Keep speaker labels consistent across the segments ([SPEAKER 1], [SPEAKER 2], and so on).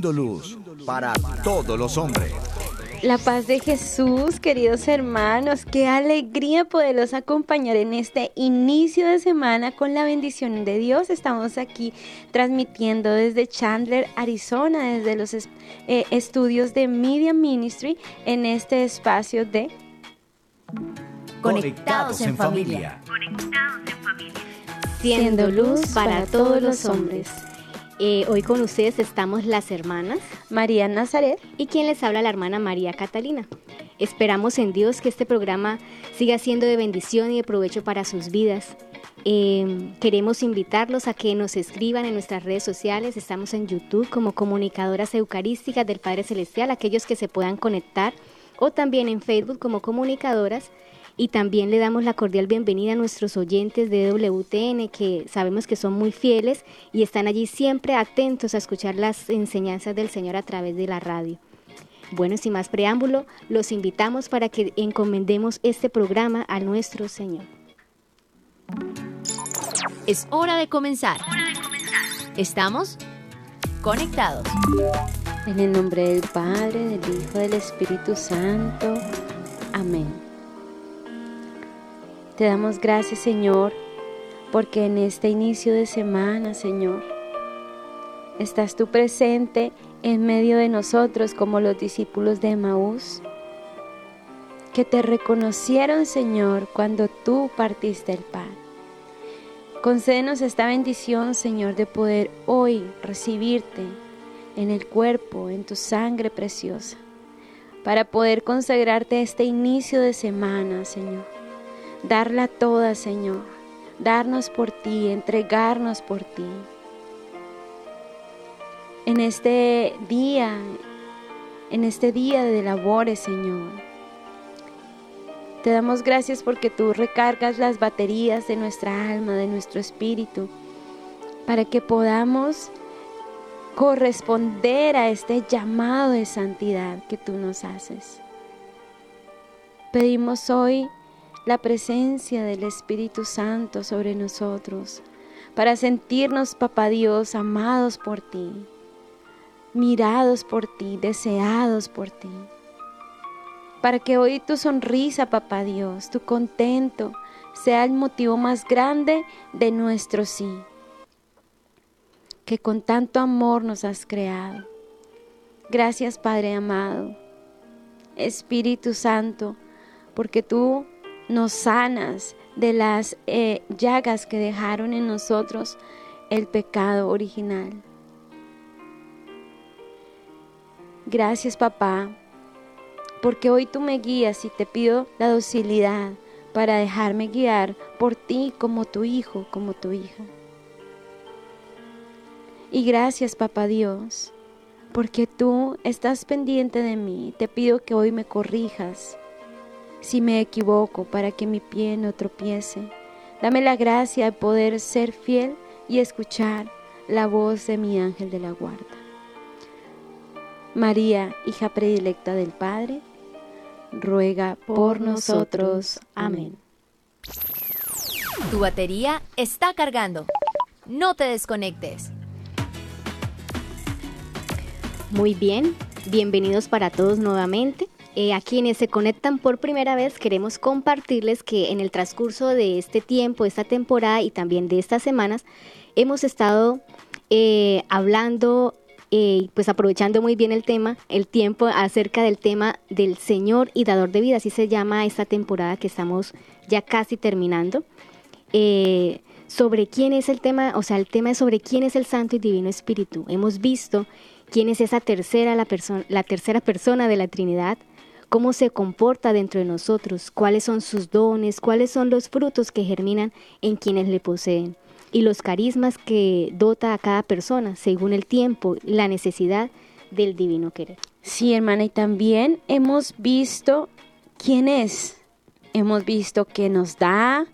[SPEAKER 1] Siendo luz para todos los hombres.
[SPEAKER 2] La paz de Jesús, queridos hermanos, qué alegría poderlos acompañar en este inicio de semana con la bendición de Dios. Estamos aquí transmitiendo desde Chandler, Arizona, desde los eh, estudios de Media Ministry en este espacio de
[SPEAKER 3] Conectados en familia.
[SPEAKER 2] Siendo luz para todos los hombres.
[SPEAKER 4] Eh, hoy con ustedes estamos las hermanas
[SPEAKER 2] María Nazaret
[SPEAKER 4] y quien les habla la hermana María Catalina. Esperamos en Dios que este programa siga siendo de bendición y de provecho para sus vidas. Eh, queremos invitarlos a que nos escriban en nuestras redes sociales. Estamos en YouTube como comunicadoras eucarísticas del Padre Celestial, aquellos que se puedan conectar, o también en Facebook como comunicadoras y también le damos la cordial bienvenida a nuestros oyentes de WTN que sabemos que son muy fieles y están allí siempre atentos a escuchar las enseñanzas del Señor a través de la radio. Bueno, sin más preámbulo, los invitamos para que encomendemos este programa a nuestro Señor.
[SPEAKER 5] Es hora de comenzar. Estamos conectados.
[SPEAKER 2] En el nombre del Padre, del Hijo, del Espíritu Santo. Amén. Te damos gracias, Señor, porque en este inicio de semana, Señor, estás tú presente en medio de nosotros como los discípulos de Maús, que te reconocieron, Señor, cuando tú partiste el pan. Concédenos esta bendición, Señor, de poder hoy recibirte en el cuerpo, en tu sangre preciosa, para poder consagrarte este inicio de semana, Señor darla toda, Señor, darnos por ti, entregarnos por ti. En este día, en este día de labores, Señor, te damos gracias porque tú recargas las baterías de nuestra alma, de nuestro espíritu, para que podamos corresponder a este llamado de santidad que tú nos haces. Pedimos hoy la presencia del Espíritu Santo sobre nosotros, para sentirnos, Papá Dios, amados por ti, mirados por ti, deseados por ti. Para que hoy tu sonrisa, Papá Dios, tu contento, sea el motivo más grande de nuestro sí, que con tanto amor nos has creado. Gracias, Padre amado, Espíritu Santo, porque tú nos sanas de las eh, llagas que dejaron en nosotros el pecado original. Gracias papá, porque hoy tú me guías y te pido la docilidad para dejarme guiar por ti como tu hijo, como tu hija. Y gracias papá Dios, porque tú estás pendiente de mí. Te pido que hoy me corrijas si me equivoco para que mi pie no tropiece. Dame la gracia de poder ser fiel y escuchar la voz de mi ángel de la guarda. María, hija predilecta del Padre, ruega por, nosotros. Amén.
[SPEAKER 5] Tu batería está cargando. No te desconectes.
[SPEAKER 4] Muy bien, bienvenidos para todos nuevamente. Eh, a quienes se conectan por primera vez, queremos compartirles que en el transcurso de este tiempo, esta temporada y también de estas semanas, hemos estado eh, hablando eh, pues aprovechando muy bien el tema, el tiempo acerca del tema del Señor y dador de vida, así se llama esta temporada que estamos ya casi terminando. sobre quién es el tema, o sea, el tema es sobre quién es el Santo y Divino Espíritu. Hemos visto quién es esa tercera, la, la tercera persona de la Trinidad, cómo se comporta dentro de nosotros, cuáles son sus dones, cuáles son los frutos que germinan en quienes le poseen y los carismas que dota a cada persona según el tiempo, la necesidad del divino querer.
[SPEAKER 2] Sí, hermana, y también hemos visto quién es. Hemos visto que nos da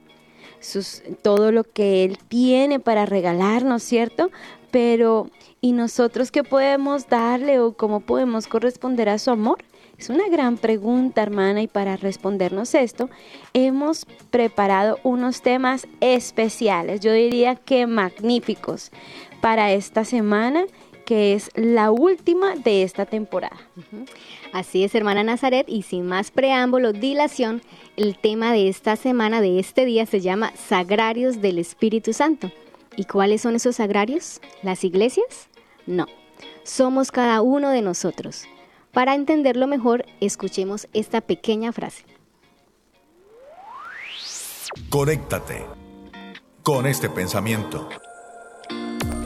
[SPEAKER 2] sus, todo lo que Él tiene para regalarnos, ¿cierto? pero ¿y nosotros qué podemos darle o cómo podemos corresponder a su amor? Es una gran pregunta, hermana, y para respondernos esto, hemos preparado unos temas especiales, yo diría que magníficos, para esta semana, que es la última de esta temporada.
[SPEAKER 4] Así es, hermana Nazaret, y sin más preámbulo, dilación, el tema de esta semana, de este día, se llama Sagrarios del Espíritu Santo. ¿Y cuáles son esos sagrarios? ¿Las iglesias? No, somos cada uno de nosotros. Para entenderlo mejor, escuchemos esta pequeña frase.
[SPEAKER 1] Conéctate con este pensamiento.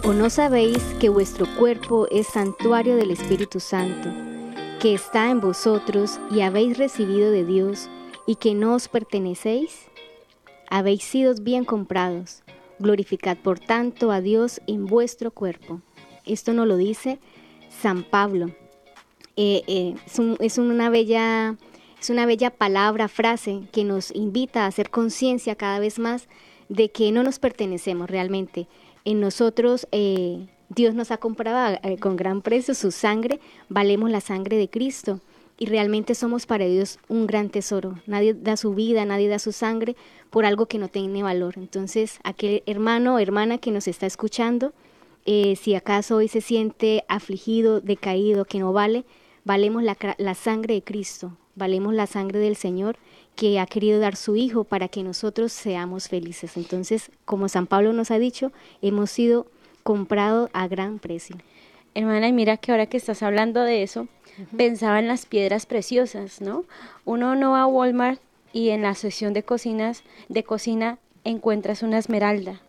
[SPEAKER 4] ¿O no sabéis que vuestro cuerpo es santuario del Espíritu Santo, que está en vosotros y habéis recibido de Dios y que no os pertenecéis? Habéis sido bien comprados. Glorificad por tanto a Dios en vuestro cuerpo. Esto nos lo dice San Pablo eh, eh, es, una bella, es una bella palabra, frase que nos invita a hacer conciencia cada vez más de que no nos pertenecemos realmente. En nosotros eh, Dios nos ha comprado con gran precio su sangre, valemos la sangre de Cristo y realmente somos para Dios un gran tesoro. Nadie da su vida, nadie da su sangre por algo que no tiene valor. Entonces, aquel hermano o hermana que nos está escuchando, si acaso hoy se siente afligido, decaído, que no vale, valemos la, sangre de Cristo, valemos la sangre del Señor que ha querido dar su Hijo para que nosotros seamos felices. Entonces, como San Pablo nos ha dicho, hemos sido comprados a gran precio.
[SPEAKER 2] Hermana, y mira que ahora que estás hablando de eso, pensaba en las piedras preciosas, ¿no? Uno no va a Walmart y en la sección de cocinas, de cocina, encuentras una esmeralda.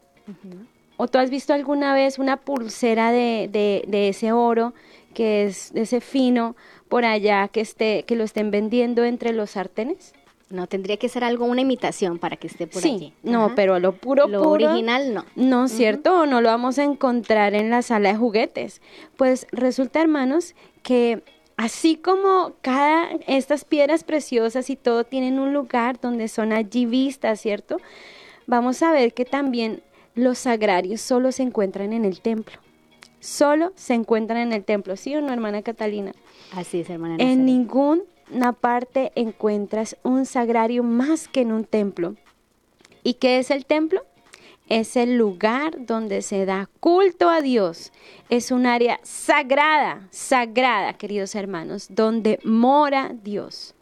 [SPEAKER 2] ¿O tú has visto alguna vez una pulsera de, de, de ese oro que es ese fino por allá que esté que lo estén vendiendo entre los sartenes?
[SPEAKER 4] No, tendría que ser algo, una imitación para que esté por
[SPEAKER 2] sí, No, pero lo puro,
[SPEAKER 4] lo original no.
[SPEAKER 2] No, ¿cierto? No lo vamos a encontrar en la sala de juguetes. Pues resulta, hermanos, que así como cada, estas piedras preciosas y todo tienen un lugar donde son allí vistas, ¿cierto? Vamos a ver que también los sagrarios solo se encuentran en el templo solo se encuentran en el templo, ¿sí o no, hermana Catalina?
[SPEAKER 4] Así es, hermana.
[SPEAKER 2] En ninguna parte encuentras un sagrario más que en un templo. ¿Y qué es el templo? Es el lugar donde se da culto a Dios. Es un área sagrada, sagrada, queridos hermanos, donde mora Dios.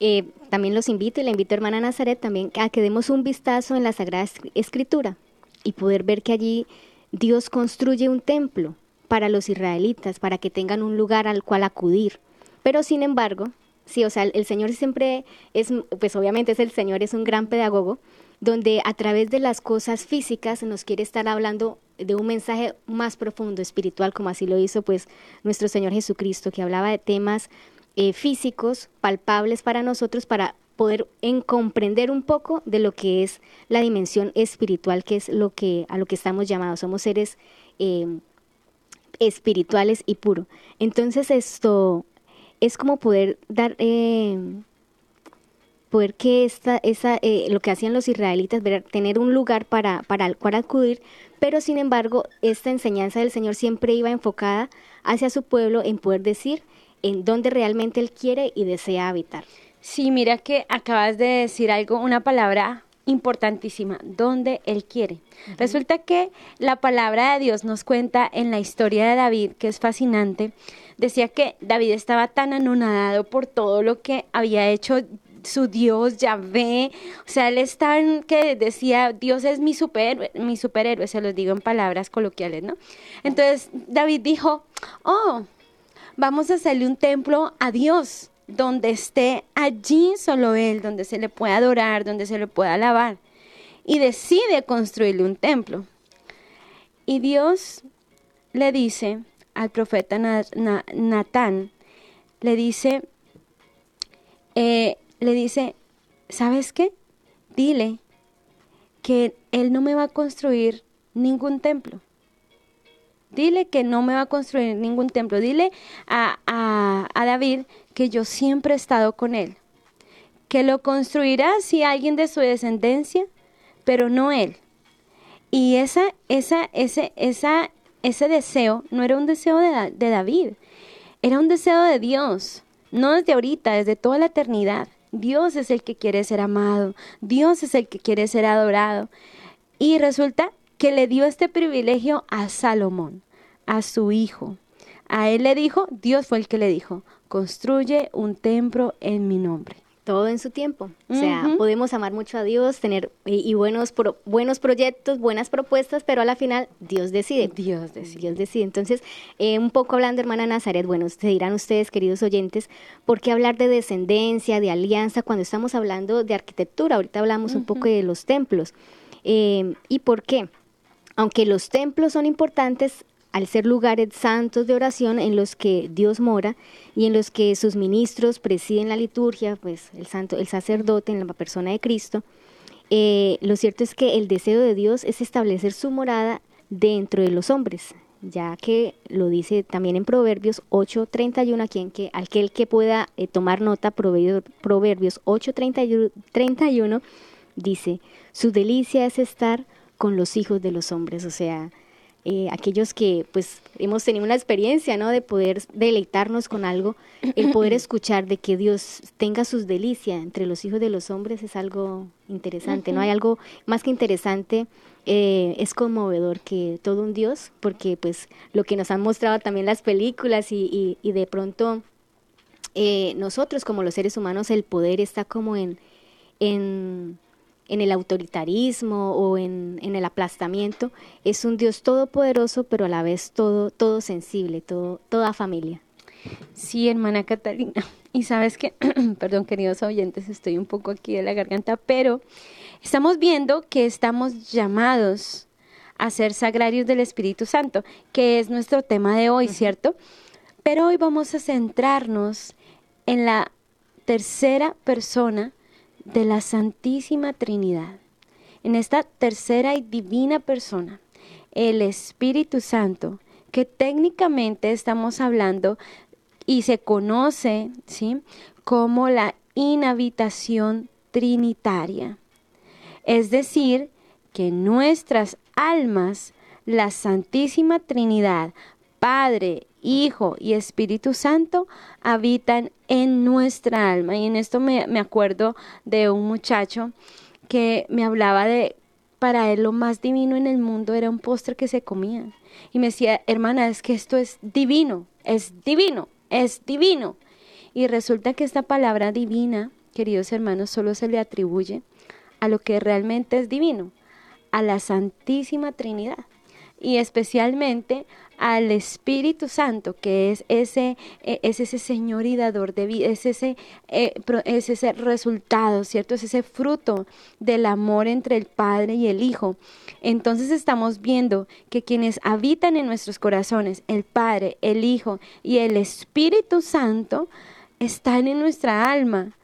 [SPEAKER 4] Eh, también los invito y le invito, hermana Nazaret, también a que demos un vistazo en la Sagrada Escritura y poder ver que allí Dios construye un templo para los israelitas, para que tengan un lugar al cual acudir. Pero sin embargo, sí, o sea, el Señor siempre es, pues obviamente es el Señor, es un gran pedagogo, donde a través de las cosas físicas nos quiere estar hablando de un mensaje más profundo, espiritual, como así lo hizo pues nuestro Señor Jesucristo, que hablaba de temas eh, físicos, palpables para nosotros, para poder en comprender un poco de lo que es la dimensión espiritual, que es lo que a lo que estamos llamados. Somos seres eh, espirituales y puros. Entonces esto es como poder dar eh, poder que esta, esa, eh, lo que hacían los israelitas, tener un lugar para, para el cual acudir, pero sin embargo esta enseñanza del Señor siempre iba enfocada hacia su pueblo en poder decir en dónde realmente Él quiere y desea habitar.
[SPEAKER 2] Sí, mira que acabas de decir algo, una palabra importantísima, donde Él quiere. Resulta que la palabra de Dios nos cuenta en la historia de David, que es fascinante, decía que David estaba tan anonadado por todo lo que había hecho su Dios, Yahvé, o sea, él estaba en que decía, Dios es mi superhéroe, mi superhéroe, se los digo en palabras coloquiales, ¿no? Entonces David dijo, oh, vamos a hacerle un templo a Dios donde esté allí solo Él, donde se le pueda adorar, donde se le pueda alabar. Y decide construirle un templo. Y Dios le dice al profeta Natán, le dice, eh, le dice, ¿sabes qué? Dile que Él no me va a construir ningún templo. Dile que no me va a construir ningún templo. Dile a, a, a David que yo siempre he estado con él, que lo construirá si alguien de su descendencia, pero no él. Y esa, esa, ese, esa ese deseo no era un deseo de, de David, era un deseo de Dios, no desde ahorita, desde toda la eternidad. Dios es el que quiere ser amado, Dios es el que quiere ser adorado. Y resulta que le dio este privilegio a Salomón, a su hijo. A él le dijo, Dios fue el que le dijo, construye un templo en mi nombre.
[SPEAKER 4] Todo en su tiempo. O sea, podemos amar mucho a Dios, tener y, y buenos pro- buenos proyectos, buenas propuestas, pero a la final Dios decide.
[SPEAKER 2] Dios decide.
[SPEAKER 4] Dios decide. Entonces, eh, un poco hablando, hermana Nazaret, bueno, se dirán ustedes, queridos oyentes, ¿por qué hablar de descendencia, de alianza, cuando estamos hablando de arquitectura? Ahorita hablamos un poco de los templos. Eh, ¿Y por qué? Aunque los templos son importantes, al ser lugares santos de oración en los que Dios mora y en los que sus ministros presiden la liturgia, pues el santo, el sacerdote en la persona de Cristo, eh, lo cierto es que el deseo de Dios es establecer su morada dentro de los hombres, ya que lo dice también en Proverbios 8:31, a quien que aquel que pueda eh, tomar nota, Proverbios 8:31 dice, su delicia es estar con los hijos de los hombres, o sea, eh, aquellos que pues hemos tenido una experiencia, ¿no? De poder deleitarnos con algo, el poder escuchar de que Dios tenga sus delicias entre los hijos de los hombres es algo interesante, ¿no? Hay algo más que interesante, eh, es conmovedor que todo un Dios, porque pues lo que nos han mostrado también las películas y, y- y de pronto eh, nosotros como los seres humanos el poder está como en, en, en el autoritarismo o en, en el aplastamiento. Es un Dios todopoderoso, pero a la vez todo, todo sensible, todo, toda familia.
[SPEAKER 2] Sí, hermana Catalina. Y sabes que, perdón, queridos oyentes, estoy un poco aquí de la garganta, pero estamos viendo que estamos llamados a ser sagrarios del Espíritu Santo, que es nuestro tema de hoy, ¿cierto? Pero hoy vamos a centrarnos en la tercera persona de la Santísima Trinidad, en esta tercera y divina persona, el Espíritu Santo, que técnicamente estamos hablando y se conoce, ¿sí? como la inhabitación trinitaria. Es decir, que nuestras almas, la Santísima Trinidad, Padre, Hijo y Espíritu Santo habitan en nuestra alma. Y en esto me, me acuerdo de un muchacho que me hablaba de, para él lo más divino en el mundo era un postre que se comía. Y me decía, hermana, es que esto es divino, es divino, es divino. Y resulta que esta palabra divina, queridos hermanos, solo se le atribuye a lo que realmente es divino, a la Santísima Trinidad y especialmente al Espíritu Santo, que es ese, es ese Señor y dador de vida, es ese, pro- es ese resultado, ¿cierto? Es ese fruto del amor entre el Padre y el Hijo. Entonces estamos viendo que quienes habitan en nuestros corazones, el Padre, el Hijo y el Espíritu Santo, están en nuestra alma.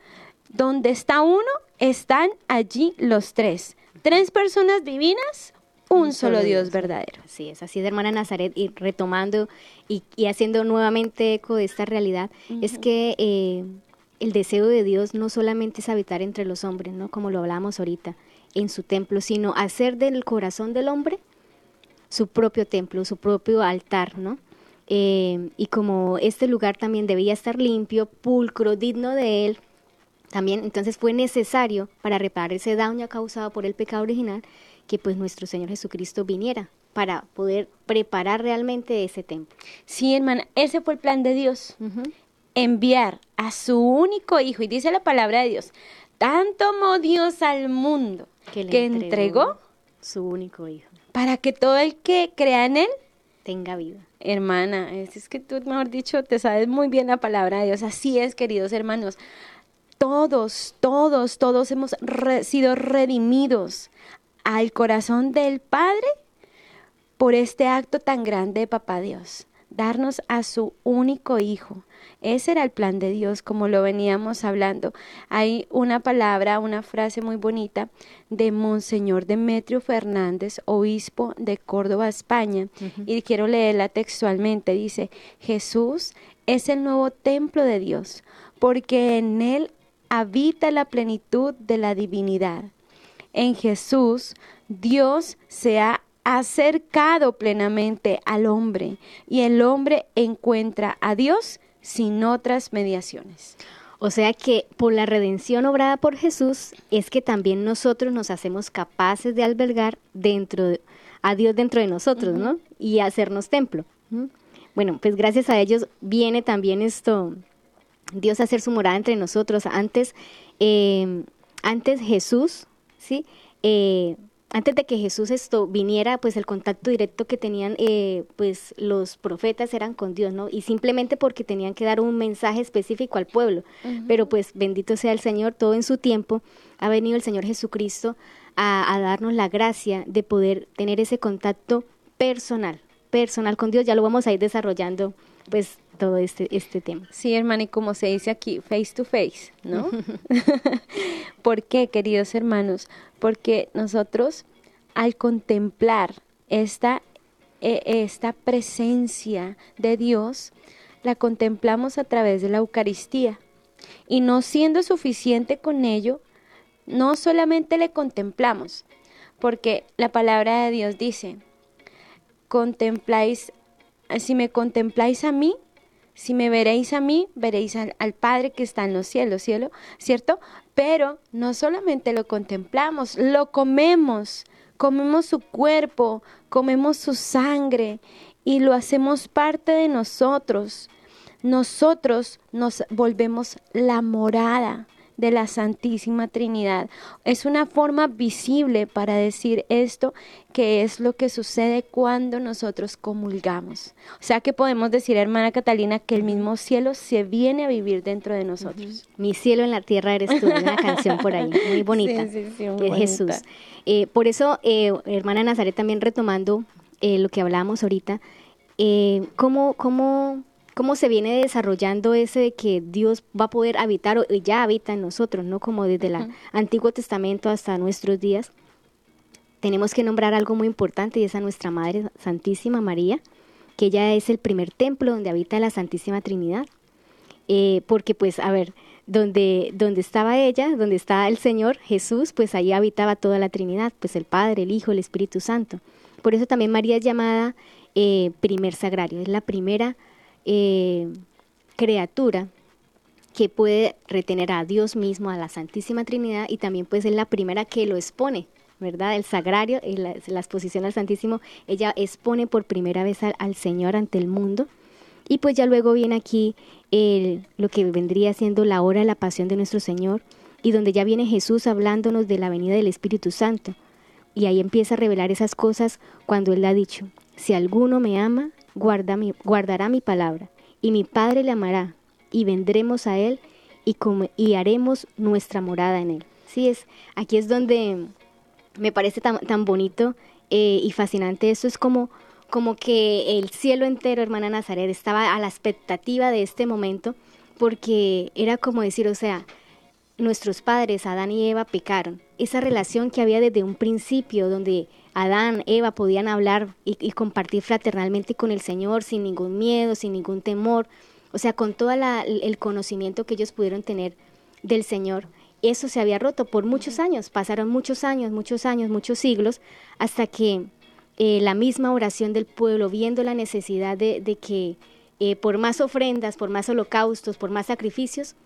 [SPEAKER 2] Donde está uno, están allí los tres. Tres personas divinas, un, solo Dios verdadero.
[SPEAKER 4] Así es, así es, hermana Nazaret, y retomando y, y haciendo nuevamente eco de esta realidad, es que eh, el deseo de Dios no solamente es habitar entre los hombres, ¿no? Como lo hablábamos ahorita, en su templo, sino hacer del corazón del hombre su propio templo, su propio altar, ¿no? Eh, y como este lugar también debía estar limpio, pulcro, digno de él, también entonces fue necesario para reparar ese daño causado por el pecado original que pues nuestro Señor Jesucristo viniera para poder preparar realmente ese templo.
[SPEAKER 2] Sí, hermana, ese fue el plan de Dios. Enviar a su único hijo, y dice la palabra de Dios, tanto amó Dios al mundo que,
[SPEAKER 4] le
[SPEAKER 2] entregó
[SPEAKER 4] su único hijo.
[SPEAKER 2] para que todo el que crea en él
[SPEAKER 4] Tenga vida.
[SPEAKER 2] Hermana, es, es que tú, mejor dicho, te sabes muy bien la palabra de Dios. Así es, queridos hermanos. Todos, todos, todos hemos re- sido redimidos al corazón del Padre por este acto tan grande de Papá Dios. Darnos a su único Hijo. Ese era el plan de Dios, como lo veníamos hablando. Hay una palabra, una frase muy bonita de Monseñor Demetrio Fernández, obispo de Córdoba, España, y quiero leerla textualmente. Dice, Jesús es el nuevo templo de Dios, porque en él habita la plenitud de la divinidad. En Jesús, Dios se ha acercado plenamente al hombre y el hombre encuentra a Dios sin otras mediaciones.
[SPEAKER 4] O sea que por la redención obrada por Jesús es que también nosotros nos hacemos capaces de albergar dentro a Dios dentro de nosotros, ¿no? Y hacernos templo. Bueno, pues gracias a ellos viene también esto, Dios hacer su morada entre nosotros. Antes, eh, antes Jesús, ¿sí? Eh, antes de que Jesús esto viniera, pues el contacto directo que tenían eh, pues los profetas eran con Dios, ¿no? Y simplemente porque tenían que dar un mensaje específico al pueblo. Pero pues bendito sea el Señor, todo en su tiempo ha venido el Señor Jesucristo a, a darnos la gracia de poder tener ese contacto personal, personal con Dios. Ya lo vamos a ir desarrollando pues todo este, este tema.
[SPEAKER 2] Sí, hermana, y como se dice aquí, face to face, ¿no? ¿Por qué, queridos hermanos? Porque nosotros al contemplar esta, e, esta presencia de Dios, la contemplamos a través de la Eucaristía. Y no siendo suficiente con ello, no solamente le contemplamos, porque la palabra de Dios dice, contempláis, si me contempláis a mí, si me veréis a mí, veréis al, Padre que está en los cielos, cielo, ¿cierto? Pero no solamente lo contemplamos, lo comemos, comemos su cuerpo, comemos su sangre y lo hacemos parte de nosotros. Nosotros nos volvemos la morada de la Santísima Trinidad. Es una forma visible para decir esto, que es lo que sucede cuando nosotros comulgamos. O sea que podemos decir, hermana Catalina, que el mismo cielo se viene a vivir dentro de nosotros.
[SPEAKER 4] Mi cielo en la tierra eres tú, una canción por ahí, muy bonita, de Jesús. Eh, por eso, eh, hermana Nazaret, también retomando eh, lo que hablábamos ahorita, ¿cómo, cómo cómo se viene desarrollando ese de que Dios va a poder habitar o ya habita en nosotros, ¿no? Como desde el Antiguo Testamento hasta nuestros días. Tenemos que nombrar algo muy importante y es a nuestra Madre Santísima María, que ella es el primer templo donde habita la Santísima Trinidad. Eh, porque pues, a ver, donde, donde estaba ella, donde está el Señor Jesús, pues ahí habitaba toda la Trinidad, pues el Padre, el Hijo, el Espíritu Santo. Por eso también María es llamada eh, primer sagrario, es la primera eh, criatura que puede retener a Dios mismo, a la Santísima Trinidad, y también pues es la primera que lo expone, ¿verdad? El sagrario, la, la exposición al Santísimo, ella expone por primera vez al, Señor ante el mundo. Y pues ya luego viene aquí lo que vendría siendo la hora de la pasión de nuestro Señor, y donde ya viene Jesús hablándonos de la venida del Espíritu Santo. Y ahí empieza a revelar esas cosas cuando Él ha dicho, si alguno me ama, guarda mi, guardará mi palabra, y mi Padre le amará, y vendremos a él y, y haremos nuestra morada en él. Sí, es, aquí es donde me parece tan, tan bonito eh, y fascinante. Eso es como, como que el cielo entero, hermana Nazaret, estaba a la expectativa de este momento, porque era como decir, o sea, nuestros padres, Adán y Eva, pecaron. Esa relación que había desde un principio, donde Adán, Eva podían hablar y, compartir fraternalmente con el Señor sin ningún miedo, sin ningún temor, o sea, con todo el conocimiento que ellos pudieron tener del Señor. Eso se había roto por muchos años, pasaron muchos años, muchos años, muchos siglos, hasta que eh, la misma oración del pueblo, viendo la necesidad de, que eh, por más ofrendas, por más holocaustos, por más sacrificios,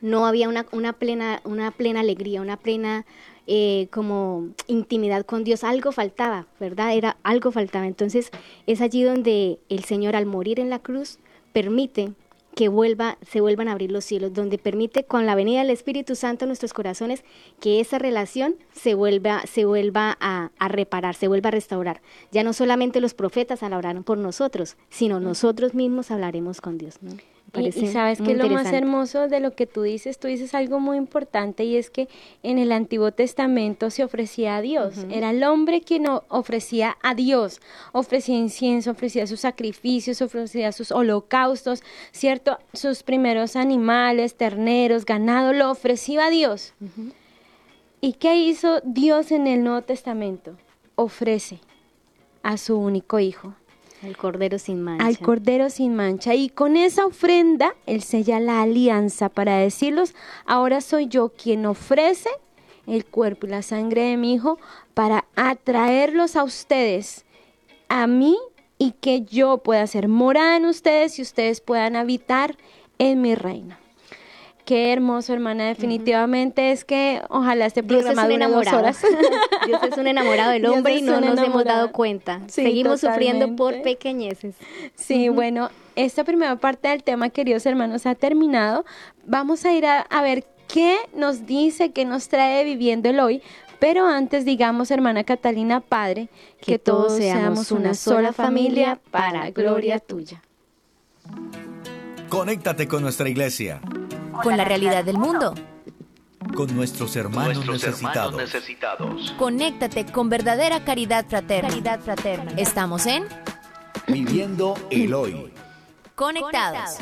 [SPEAKER 4] no había una, una, plena, una plena alegría, una plena eh, como intimidad con Dios, algo faltaba, ¿verdad? Era algo faltaba. Entonces es allí donde el Señor al morir en la cruz permite que vuelva, se vuelvan a abrir los cielos, donde permite con la venida del Espíritu Santo en nuestros corazones que esa relación se vuelva, se vuelva a, a reparar, se vuelva a restaurar. Ya no solamente los profetas hablarán por nosotros, sino nosotros mismos hablaremos con Dios. ¿no?
[SPEAKER 2] Y, sabes que lo más hermoso de lo que tú dices, tú dices algo muy importante y es que en el Antiguo Testamento se ofrecía a Dios. Era el hombre quien ofrecía a Dios, ofrecía incienso, ofrecía sus sacrificios, ofrecía sus holocaustos, ¿cierto? Sus primeros animales, terneros, ganado, lo ofrecía a Dios. ¿Y qué hizo Dios en el Nuevo Testamento? Ofrece a su único hijo
[SPEAKER 4] al Cordero sin mancha.
[SPEAKER 2] Al Cordero sin mancha. Y con esa ofrenda, Él sella la alianza para decirlos, ahora soy yo quien ofrece el cuerpo y la sangre de mi Hijo para atraerlos a ustedes, a mí y que yo pueda ser morada en ustedes y ustedes puedan habitar en mi reino. Qué hermoso, hermana. Definitivamente es que ojalá este programa
[SPEAKER 4] Dios es un
[SPEAKER 2] dure dos
[SPEAKER 4] enamorado.
[SPEAKER 2] horas.
[SPEAKER 4] Dios es un enamorado del
[SPEAKER 2] Dios
[SPEAKER 4] hombre y no nos hemos dado cuenta.
[SPEAKER 2] Sí,
[SPEAKER 4] Seguimos sufriendo por pequeñeces.
[SPEAKER 2] Sí, bueno, esta primera parte del tema, queridos hermanos, ha terminado. Vamos a ir a, a ver qué nos dice, qué nos trae viviendo el hoy. Pero antes digamos, hermana Catalina, Padre, que, todos seamos una sola familia para gloria tuya.
[SPEAKER 1] Conéctate con nuestra iglesia,
[SPEAKER 5] Con la realidad del mundo.
[SPEAKER 1] con nuestros hermanos
[SPEAKER 6] Nuestros
[SPEAKER 1] necesitados.
[SPEAKER 6] hermanos necesitados.
[SPEAKER 5] Conéctate con verdadera caridad fraterna.
[SPEAKER 4] Caridad fraterna.
[SPEAKER 5] Estamos en
[SPEAKER 1] Viviendo el hoy.
[SPEAKER 5] Conectados.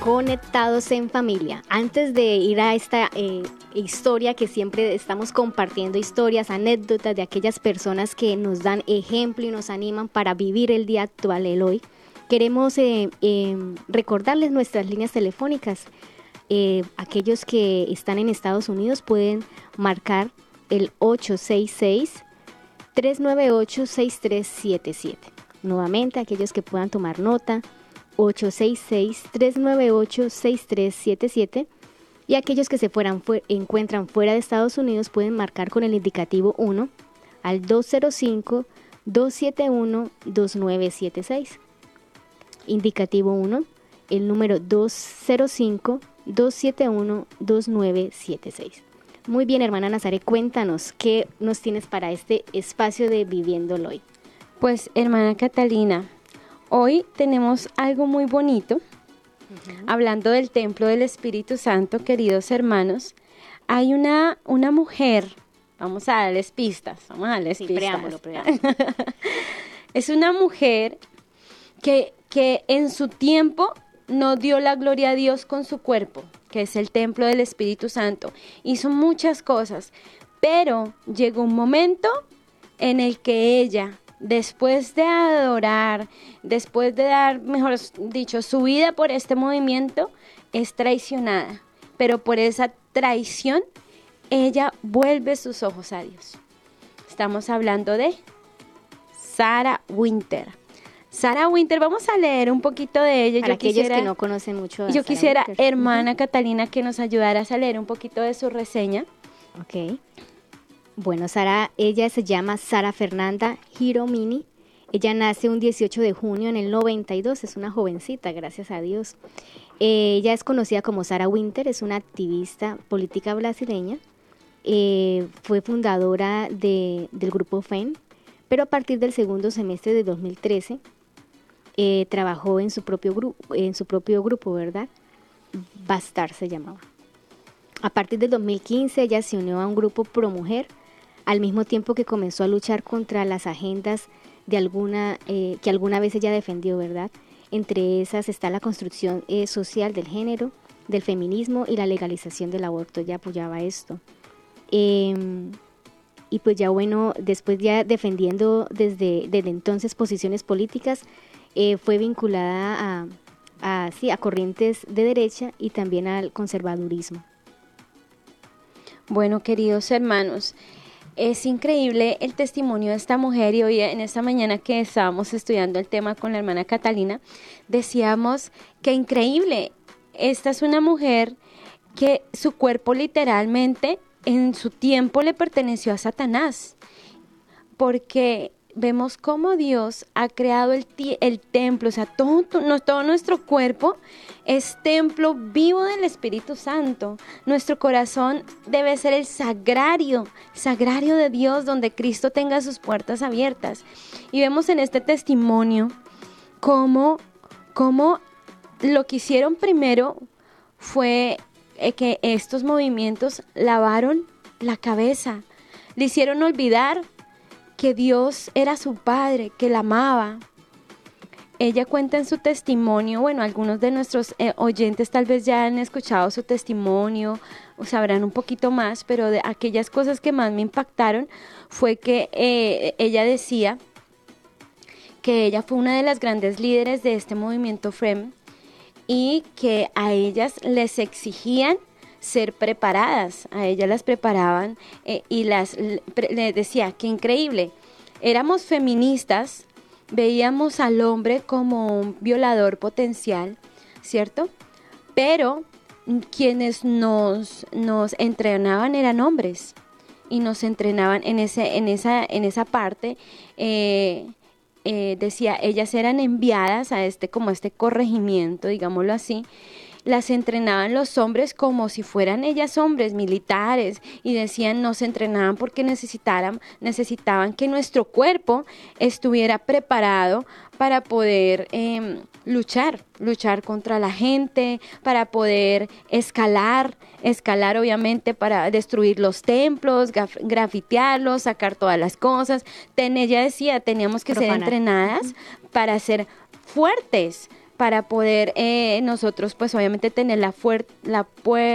[SPEAKER 4] Conectados en familia. Antes de ir a esta eh, historia que siempre estamos compartiendo historias, anécdotas de aquellas personas que nos dan ejemplo y nos animan para vivir el día actual, el hoy, queremos eh, eh, recordarles nuestras líneas telefónicas. Eh, aquellos que están en Estados Unidos pueden marcar el 866 398-6377. Nuevamente, aquellos que puedan tomar nota, 866-398-6377. Y aquellos que se fueran fue- encuentran fuera de Estados Unidos pueden marcar con el indicativo 1 al 205-271-2976. Indicativo 1, el número 205-271-2976. Muy bien, hermana Nazaré, cuéntanos qué nos tienes para este espacio de Viviéndolo hoy.
[SPEAKER 2] Pues, hermana Catalina, hoy tenemos algo muy bonito. Hablando del templo del Espíritu Santo, queridos hermanos, hay una, una mujer, vamos a darles pistas, vamos a darles
[SPEAKER 4] Sí,
[SPEAKER 2] pistas.
[SPEAKER 4] preámbulo, preámbulo.
[SPEAKER 2] Es una mujer que, que en su tiempo no dio la gloria a Dios con su cuerpo, que es el templo del Espíritu Santo. Hizo muchas cosas, pero llegó un momento en el que ella, después de adorar, después de dar, mejor dicho, su vida por este movimiento, es traicionada. Pero por esa traición, ella vuelve sus ojos a Dios. Estamos hablando de Sarah Winter. Sarah Winter, vamos a leer un poquito de ella.
[SPEAKER 4] Para
[SPEAKER 2] Yo
[SPEAKER 4] aquellos
[SPEAKER 2] quisiera,
[SPEAKER 4] que no conocen mucho a
[SPEAKER 2] yo
[SPEAKER 4] Sarah
[SPEAKER 2] quisiera,
[SPEAKER 4] Winter.
[SPEAKER 2] hermana Catalina, que nos ayudaras a leer un poquito de su reseña.
[SPEAKER 4] Ok. Bueno, Sara, ella se llama Sara Fernanda Hiromini. Ella nace un 18 de junio en el 92, es una jovencita, gracias a Dios. Eh, ella es conocida como Sara Winter, es una activista política brasileña. Eh, fue fundadora de- del grupo FEN, pero a partir del segundo semestre de 2013 eh, trabajó en su propio grupo, en su propio grupo, ¿verdad? Bastar se llamaba. A partir del 2015 ella se unió a un grupo pro mujer, al mismo tiempo que comenzó a luchar contra las agendas de alguna eh, que alguna vez ella defendió, ¿verdad? Entre esas está la construcción eh, social del género, del feminismo y la legalización del aborto. Ella apoyaba esto. Em, y pues ya bueno, después ya defendiendo desde, desde entonces posiciones políticas, eh, fue vinculada a, a, sí, a corrientes de derecha y también al conservadurismo.
[SPEAKER 2] Bueno, queridos hermanos, es increíble el testimonio de esta mujer y hoy en esta mañana que estábamos estudiando el tema con la hermana Catalina, decíamos que increíble, esta es una mujer que su cuerpo literalmente en su tiempo le perteneció a Satanás, porque vemos cómo Dios ha creado el, el templo, o sea, todo, todo nuestro cuerpo es templo vivo del Espíritu Santo. Nuestro corazón debe ser el sagrario, sagrario de Dios, donde Cristo tenga sus puertas abiertas. Y vemos en este testimonio cómo, cómo lo que hicieron primero fue eh, que estos movimientos lavaron la cabeza, le hicieron olvidar que Dios era su padre, que la amaba. Ella cuenta en su testimonio, bueno, algunos de nuestros eh, oyentes tal vez ya han escuchado su testimonio o sabrán un poquito más, pero de aquellas cosas que más me impactaron fue que eh, ella decía que ella fue una de las grandes líderes de este movimiento FREM y que a ellas les exigían ser preparadas. A ellas las preparaban eh, y las les decía, qué increíble. Éramos feministas, veíamos al hombre como un violador potencial, ¿cierto? Pero quienes nos, nos entrenaban eran hombres y nos entrenaban en, ese, en, esa, en esa parte. Eh, eh, decía, ellas eran enviadas a este, como este corregimiento, digámoslo así, las entrenaban los hombres como si fueran ellas hombres militares y decían nos entrenaban porque necesitaran, necesitaban que nuestro cuerpo estuviera preparado para poder em, luchar, luchar contra la gente, para poder escalar, escalar obviamente para destruir los templos, grafitearlos, sacar todas las cosas. Ten, ella decía, teníamos que ser entrenadas para ser fuertes para poder eh, nosotros pues obviamente tener la, la,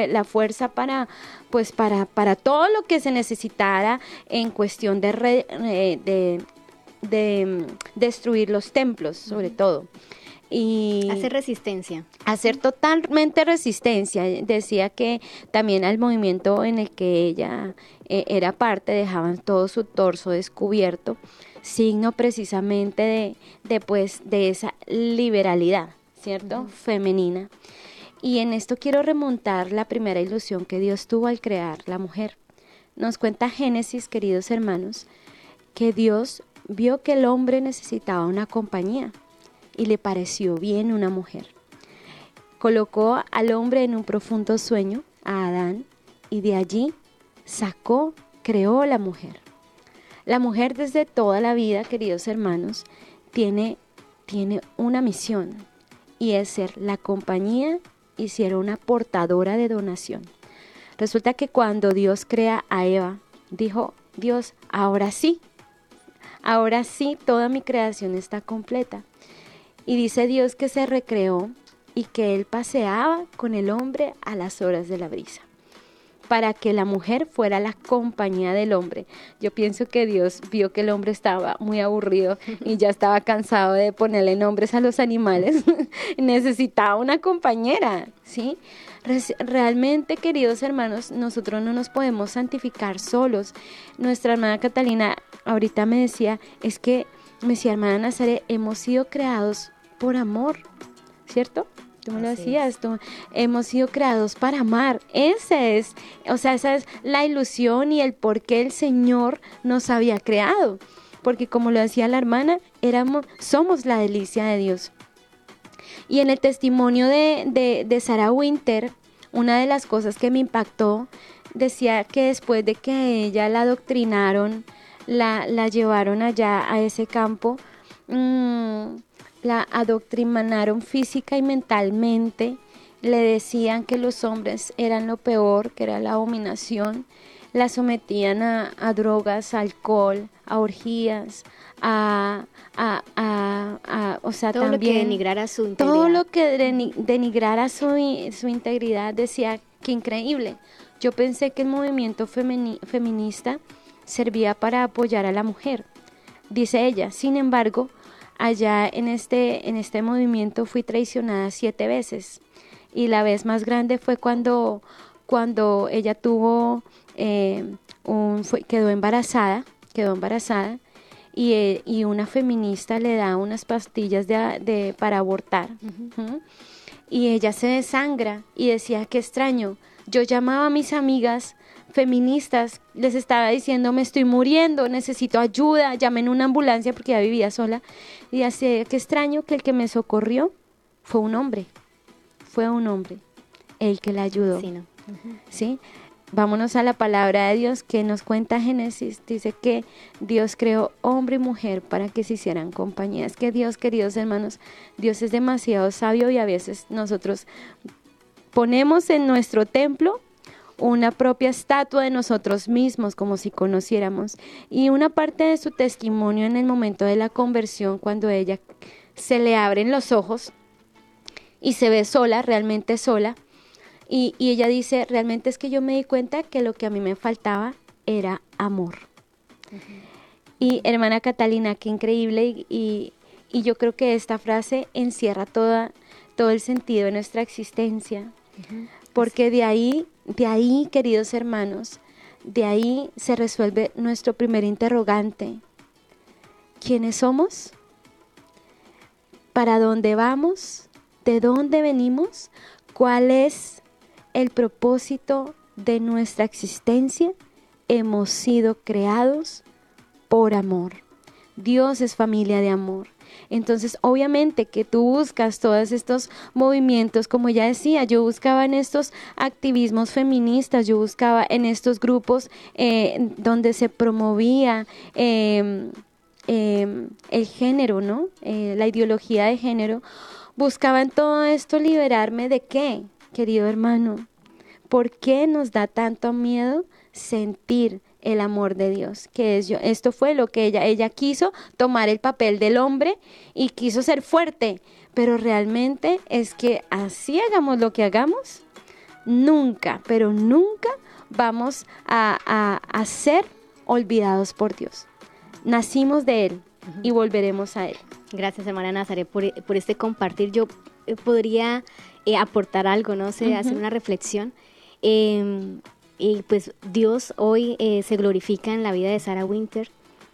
[SPEAKER 2] la, fuerza para pues para, para todo lo que se necesitara en cuestión de, eh, de, de, mm, destruir los templos sobre todo
[SPEAKER 4] y hacer resistencia.
[SPEAKER 2] Hacer totalmente resistencia. Decía que también al movimiento en el que ella eh, era parte dejaban todo su torso descubierto signo precisamente de, de, pues, de esa liberalidad, ¿cierto? Femenina. Y en esto quiero remontar la primera ilusión que Dios tuvo al crear la mujer. Nos cuenta Génesis, queridos hermanos, que Dios vio que el hombre necesitaba una compañía y le pareció bien una mujer. Colocó al hombre en un profundo sueño, a Adán, y de allí sacó, creó la mujer. La mujer desde toda la vida, queridos hermanos, tiene, tiene una misión y es ser la compañía y ser una portadora de donación. Resulta que cuando Dios crea a Eva, dijo, Dios, ahora sí, ahora sí toda mi creación está completa. Y dice Dios que se recreó y que él paseaba con el hombre a las horas de la brisa para que la mujer fuera la compañía del hombre. Yo pienso que Dios vio que el hombre estaba muy aburrido y ya estaba cansado de ponerle nombres a los animales. Necesitaba una compañera, ¿sí? Realmente, queridos hermanos, nosotros no nos podemos santificar solos. Nuestra hermana Catalina ahorita me decía, es que, me decía hermana Nazaret, hemos sido creados por amor, ¿cierto? Tú me lo decías, hemos sido creados para amar. Ese es, o sea, esa es la ilusión y el por qué el Señor nos había creado. Porque como lo decía la hermana, éramos, somos la delicia de Dios. Y en el testimonio de, de, de Sarah Winter, una de las cosas que me impactó, decía que después de que ella la adoctrinaron, la, la llevaron allá a ese campo, mmm, la adoctrinaron física y mentalmente, le decían que los hombres eran lo peor, que era la abominación, la sometían a, drogas, alcohol, a orgías, a, a, a, o sea,
[SPEAKER 4] todo
[SPEAKER 2] también...
[SPEAKER 4] lo que denigrara su integridad.
[SPEAKER 2] Todo lo que denigrara su, su integridad, decía que increíble. Yo pensé que el movimiento feminista servía para apoyar a la mujer, dice ella. Sin embargo, allá en este, en este movimiento fui traicionada siete veces y la vez más grande fue cuando, cuando ella tuvo, eh, un, quedó embarazada, quedó embarazada y, eh, y, una feminista le da unas pastillas de, para abortar. Y ella se desangra y decía, qué extraño. Yo llamaba a mis amigas feministas, les estaba diciendo, me estoy muriendo, necesito ayuda, llamen una ambulancia porque ya vivía sola. Y así, qué extraño que el que me socorrió fue un hombre, fue un hombre el que la ayudó. Sí, Vámonos a la palabra de Dios que nos cuenta Génesis. Dice que Dios creó hombre y mujer para que se hicieran compañías. que Dios, queridos hermanos, Dios es demasiado sabio y a veces nosotros ponemos en nuestro templo una propia estatua de nosotros mismos, como si conociéramos. Y una parte de su testimonio en el momento de la conversión, cuando ella se le abren los ojos y se ve sola, realmente sola. Y, ella dice, realmente es que yo me di cuenta que lo que a mí me faltaba era amor. Y hermana Catalina, qué increíble. Y, yo creo que esta frase encierra toda, todo el sentido de nuestra existencia Porque de ahí, de ahí, queridos hermanos, de ahí se resuelve nuestro primer interrogante. ¿Quiénes somos? ¿Para dónde vamos? ¿De dónde venimos? ¿Cuál es el propósito de nuestra existencia? Hemos sido creados por amor. Dios es familia de amor. Entonces, obviamente que tú buscas todos estos movimientos, como ya decía, yo buscaba en estos activismos feministas, yo buscaba en estos grupos eh, donde se promovía em, em, el género, ¿no? Eh, la ideología de género. Buscaba en todo esto liberarme de qué, querido hermano. ¿Por qué nos da tanto miedo sentir el amor de Dios, que es yo. Esto fue lo que ella, ella quiso tomar el papel del hombre y quiso ser fuerte, pero realmente es que así hagamos lo que hagamos, nunca, pero nunca vamos a, a, ser olvidados por Dios. Nacimos de Él y volveremos a Él.
[SPEAKER 4] Gracias, hermana Nazaret, por, este compartir. Yo eh, podría eh, aportar algo, no sé, hacer una reflexión. Em, y pues Dios hoy eh, se glorifica en la vida de Sarah Winter.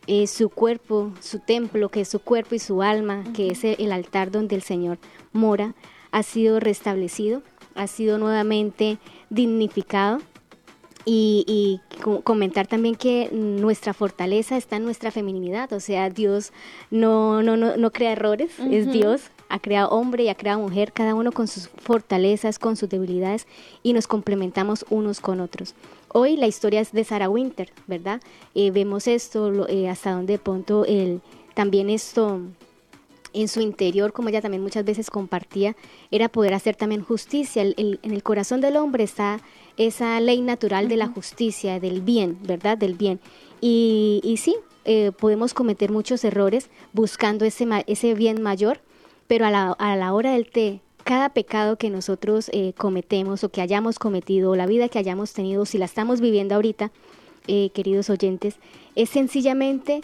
[SPEAKER 4] Eh, su cuerpo, su templo, que es su cuerpo y su alma, que es el altar donde el Señor mora, ha sido restablecido, ha sido nuevamente dignificado. Y, comentar también que nuestra fortaleza está en nuestra feminidad, o sea, Dios no, no, no, no crea errores, es Dios ha creado hombre y ha creado mujer, cada uno con sus fortalezas, con sus debilidades y nos complementamos unos con otros. Hoy la historia es de Sarah Winter, ¿verdad? Eh, vemos esto, eh, hasta donde de pronto el, también esto en su interior, como ella también muchas veces compartía, era poder hacer también justicia. en el corazón del hombre está esa ley natural de la justicia, del bien, ¿verdad? Del bien. Y, y sí, eh, podemos cometer muchos errores buscando ese, ese bien mayor, pero a la, a la hora del té, cada pecado que nosotros eh, cometemos o que hayamos cometido, o la vida que hayamos tenido, si la estamos viviendo ahorita, eh, queridos oyentes, es sencillamente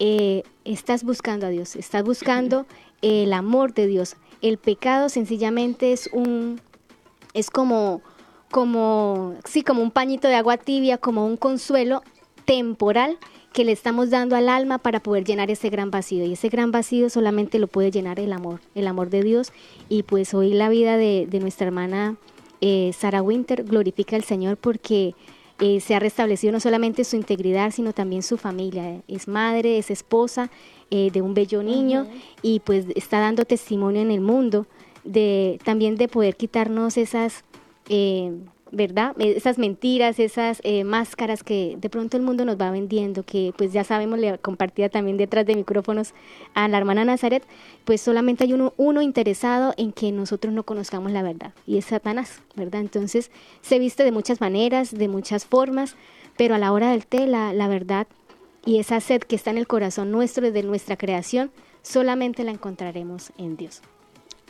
[SPEAKER 4] eh, estás buscando a Dios, estás buscando el amor de Dios. El pecado sencillamente es un, es como, como, sí, como un pañito de agua tibia, como un consuelo temporal que le estamos dando al alma para poder llenar ese gran vacío. Y ese gran vacío solamente lo puede llenar el amor, el amor de Dios. Y pues hoy la vida de, nuestra hermana eh, Sarah Winter glorifica al Señor porque eh, se ha restablecido no solamente su integridad, sino también su familia. Es madre, es esposa eh, de un bello niño y pues está dando testimonio en el mundo de también de poder quitarnos esas ¿verdad? Eh, esas mentiras, esas eh, máscaras que de pronto el mundo nos va vendiendo, que pues ya sabemos, le compartía también detrás de micrófonos a la hermana Nazaret, pues solamente hay uno, uno interesado en que nosotros no conozcamos la verdad, y es Satanás, ¿verdad? Entonces se viste de muchas maneras, de muchas formas, pero a la hora del té, la, la verdad y esa sed que está en el corazón nuestro desde nuestra creación, solamente la encontraremos en Dios.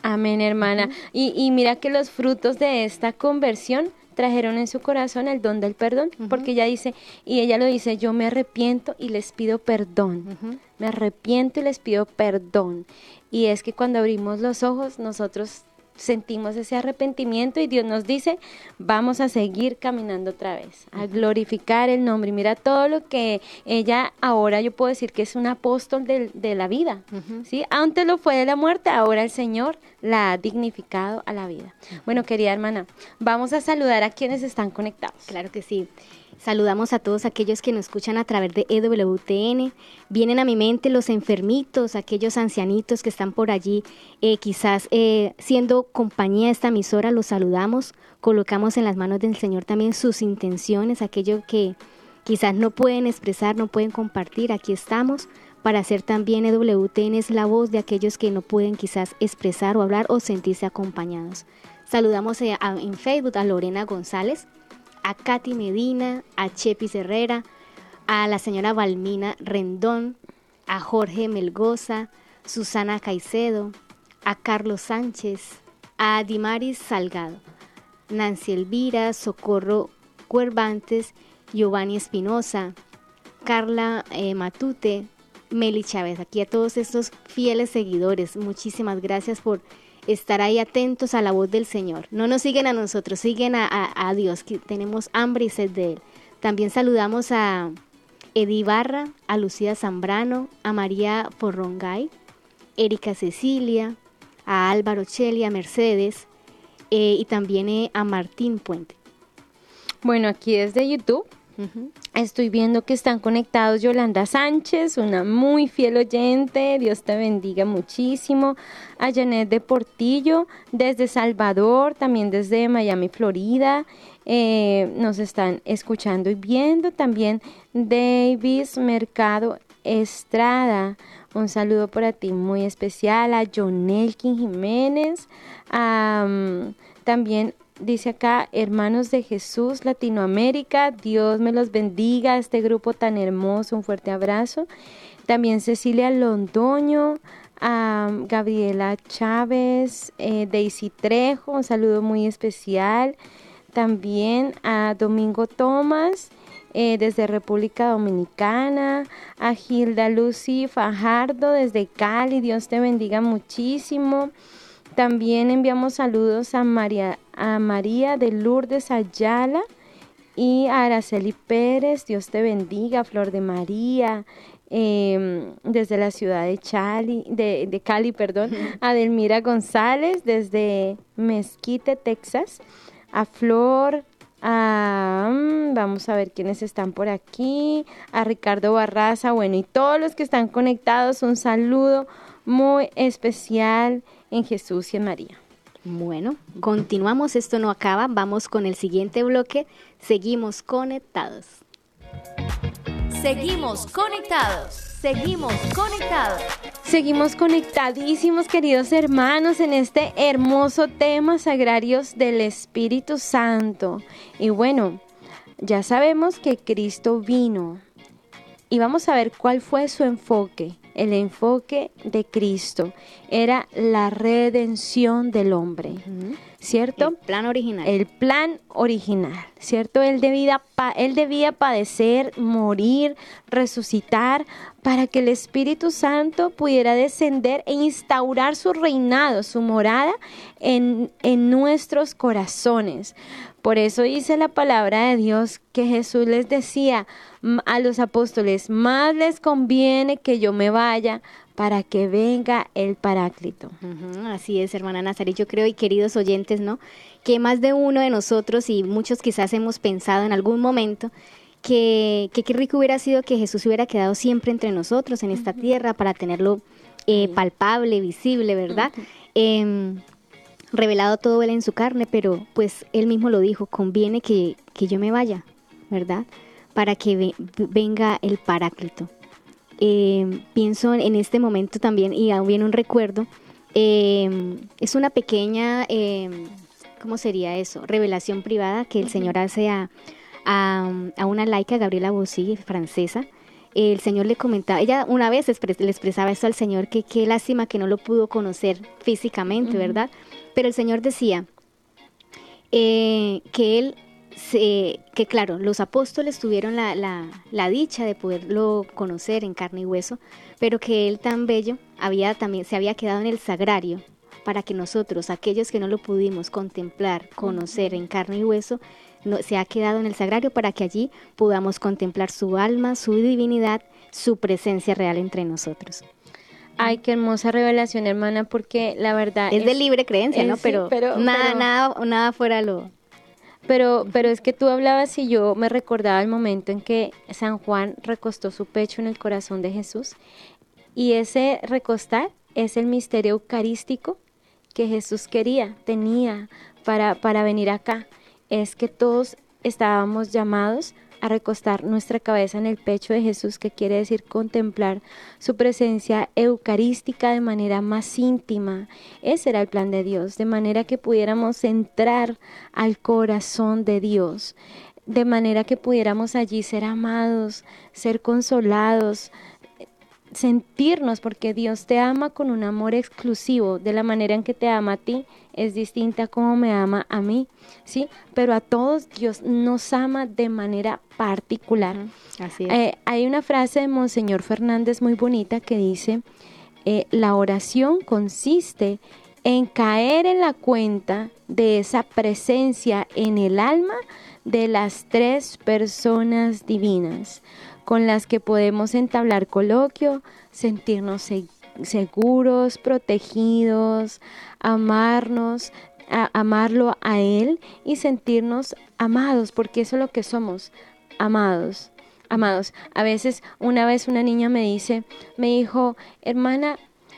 [SPEAKER 2] Amén, hermana. y, y mira que los frutos de esta conversión trajeron en su corazón el don del perdón, porque ella dice, y ella lo dice, yo me arrepiento y les pido perdón, me arrepiento y les pido perdón. Y es que cuando abrimos los ojos, nosotros sentimos ese arrepentimiento y Dios nos dice, vamos a seguir caminando otra vez, a glorificar el nombre. Y mira todo lo que ella ahora yo puedo decir que es un apóstol de, la vida, ¿sí? Antes lo fue de la muerte, ahora el Señor la ha dignificado a la vida. Bueno, querida hermana, vamos a saludar a quienes están conectados.
[SPEAKER 4] Claro que sí. Saludamos a todos aquellos que nos escuchan a través de EWTN. Vienen a mi mente los enfermitos, aquellos ancianitos que están por allí, eh, quizás eh, siendo compañía de esta emisora, los saludamos. Colocamos en las manos del Señor también sus intenciones, aquello que quizás no pueden expresar, no pueden compartir. Aquí estamos para hacer también EWTN es la voz de aquellos que no pueden quizás expresar o hablar o sentirse acompañados. Saludamos eh, en Facebook a Lorena González, a Katy Medina, a Chepis Herrera, a la señora Valmina Rendón, a Jorge Melgoza, Susana Caicedo, a Carlos Sánchez, a Dimaris Salgado, Nancy Elvira, Socorro Cuervantes, Giovanni Espinosa, Carla eh, Matute, Meli Chávez. Aquí a todos estos fieles seguidores, muchísimas gracias por estar ahí atentos a la voz del Señor. No nos siguen a nosotros, siguen a, a Dios, que tenemos hambre y sed de Él. También saludamos a Edi Barra, a Lucía Zambrano, a María Porrongay, Erika Cecilia, a Álvaro Cheli, a Mercedes eh, y también eh, a Martín Puente.
[SPEAKER 2] Bueno, aquí desde YouTube estoy viendo que están conectados Yolanda Sánchez, una muy fiel oyente, Dios te bendiga muchísimo, a Janet de Portillo, desde Salvador, también desde Miami, Florida, eh, nos están escuchando y viendo también Davis Mercado Estrada. Un saludo para ti muy especial a John Elkin Jiménez, también dice acá, hermanos de Jesús Latinoamérica, Dios me los bendiga, este grupo tan hermoso, un fuerte abrazo. También Cecilia Londoño, a Gabriela Chávez, eh, Daisy Trejo, un saludo muy especial. También a Domingo Tomás, eh, desde República Dominicana, a Gilda Lucy Fajardo desde Cali, Dios te bendiga muchísimo. También enviamos saludos a María, a María de Lourdes Ayala y a Araceli Pérez, Dios te bendiga, Flor de María, em, desde la ciudad de, Chali, de, de Cali, perdón, a Delmira González desde Mesquite, Texas, a Flor, Mm, vamos a ver quiénes están por aquí. A Ricardo Barraza, bueno, y todos los que están conectados, un saludo muy especial en Jesús y en María.
[SPEAKER 4] Bueno, continuamos, esto no acaba, vamos con el siguiente bloque, seguimos conectados.
[SPEAKER 5] Seguimos conectados. Seguimos conectados.
[SPEAKER 2] Seguimos conectadísimos, queridos hermanos, en este hermoso tema sagrarios del Espíritu Santo. Y bueno, ya sabemos que Cristo vino y vamos a ver cuál fue su enfoque. El enfoque de Cristo era la redención del hombre. ¿cierto?
[SPEAKER 4] El plan original.
[SPEAKER 2] El plan original, ¿cierto? Él debía, él debía padecer, morir, resucitar para que el Espíritu Santo pudiera descender e instaurar su reinado, su morada en, en nuestros corazones. Por eso dice la palabra de Dios que Jesús les decía a los apóstoles, más les conviene que yo me vaya para que venga el Paráclito.
[SPEAKER 4] así es, hermana Nazaret, yo creo, y queridos oyentes, ¿no? Que más de uno de nosotros, y muchos quizás hemos pensado en algún momento, que, qué rico hubiera sido que Jesús hubiera quedado siempre entre nosotros en esta tierra para tenerlo eh, palpable, visible, ¿verdad? Revelado todo él en su carne, pero pues él mismo lo dijo, conviene que, yo me vaya, ¿verdad? Para que venga el Paráclito. Eh, pienso en este momento también, y aún viene un recuerdo, eh, es una pequeña, eh, ¿cómo sería eso? Revelación privada que el Señor hace a, a, una laica, Gabriela Bossi, francesa. El Señor le comentaba, ella una vez le expresaba esto al Señor, que qué lástima que no lo pudo conocer físicamente, ¿verdad? Pero el Señor decía que Él que claro, los apóstoles tuvieron la, la, dicha de poderlo conocer en carne y hueso, pero que él tan bello había también se había quedado en el sagrario para que nosotros, aquellos que no lo pudimos contemplar, conocer en carne y hueso, se ha quedado en el sagrario para que allí podamos contemplar su alma, su divinidad, su presencia real entre nosotros.
[SPEAKER 2] Ay, qué hermosa revelación, hermana, porque la verdad
[SPEAKER 4] es, de libre creencia, ¿no? pero, nada, nada, nada fuera lo,
[SPEAKER 2] pero, pero es que tú hablabas y yo me recordaba el momento en que San Juan recostó su pecho en el corazón de Jesús. Y ese recostar es el misterio eucarístico que Jesús quería, tenía para, para venir acá. Es que todos estábamos llamados a recostar nuestra cabeza en el pecho de Jesús, que quiere decir contemplar su presencia eucarística de manera más íntima. Ese era el plan de Dios, de manera que pudiéramos entrar al corazón de Dios, de manera que pudiéramos allí ser amados, ser consolados, sentirnos, porque Dios te ama con un amor exclusivo, de la manera en que te ama a ti, es distinta como me ama a mí, ¿sí? Pero a todos Dios nos ama de manera particular.
[SPEAKER 4] Así
[SPEAKER 2] eh, hay una frase de Monseñor Fernández muy bonita que dice, eh, la oración consiste en caer en la cuenta de esa presencia en el alma de las tres personas divinas con las que podemos entablar coloquio, sentirnos seguros, protegidos, amarnos, amarlo a Él y sentirnos amados, porque eso es lo que somos, amados. Amados, a veces una vez una niña me dice, me dijo, hermana,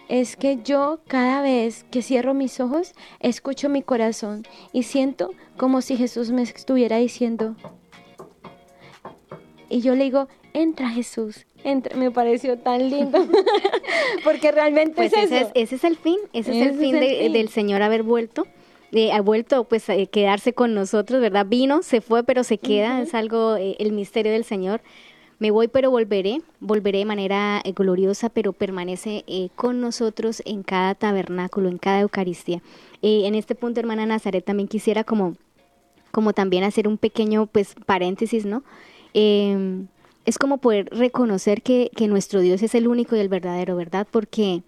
[SPEAKER 2] es que yo cada vez que cierro mis ojos, escucho mi corazón y siento como si Jesús me estuviera diciendo. Y yo le digo, entra Jesús, entra. Me pareció tan lindo, porque realmente
[SPEAKER 4] pues
[SPEAKER 2] es
[SPEAKER 4] ese,
[SPEAKER 2] eso.
[SPEAKER 4] Es, ese es el fin, ese, es el fin, del Señor haber vuelto. Eh, ha vuelto pues a quedarse con nosotros, ¿verdad? Vino, se fue, pero se queda, es algo, eh, el misterio del Señor. Me voy, pero volveré, volveré de manera eh, gloriosa, pero permanece eh, con nosotros en cada tabernáculo, en cada Eucaristía. En este punto, hermana Nazaret, también quisiera como, como también hacer un pequeño pues paréntesis, ¿no? Em, es como poder reconocer que, que nuestro Dios es el único y el verdadero, ¿verdad? Porque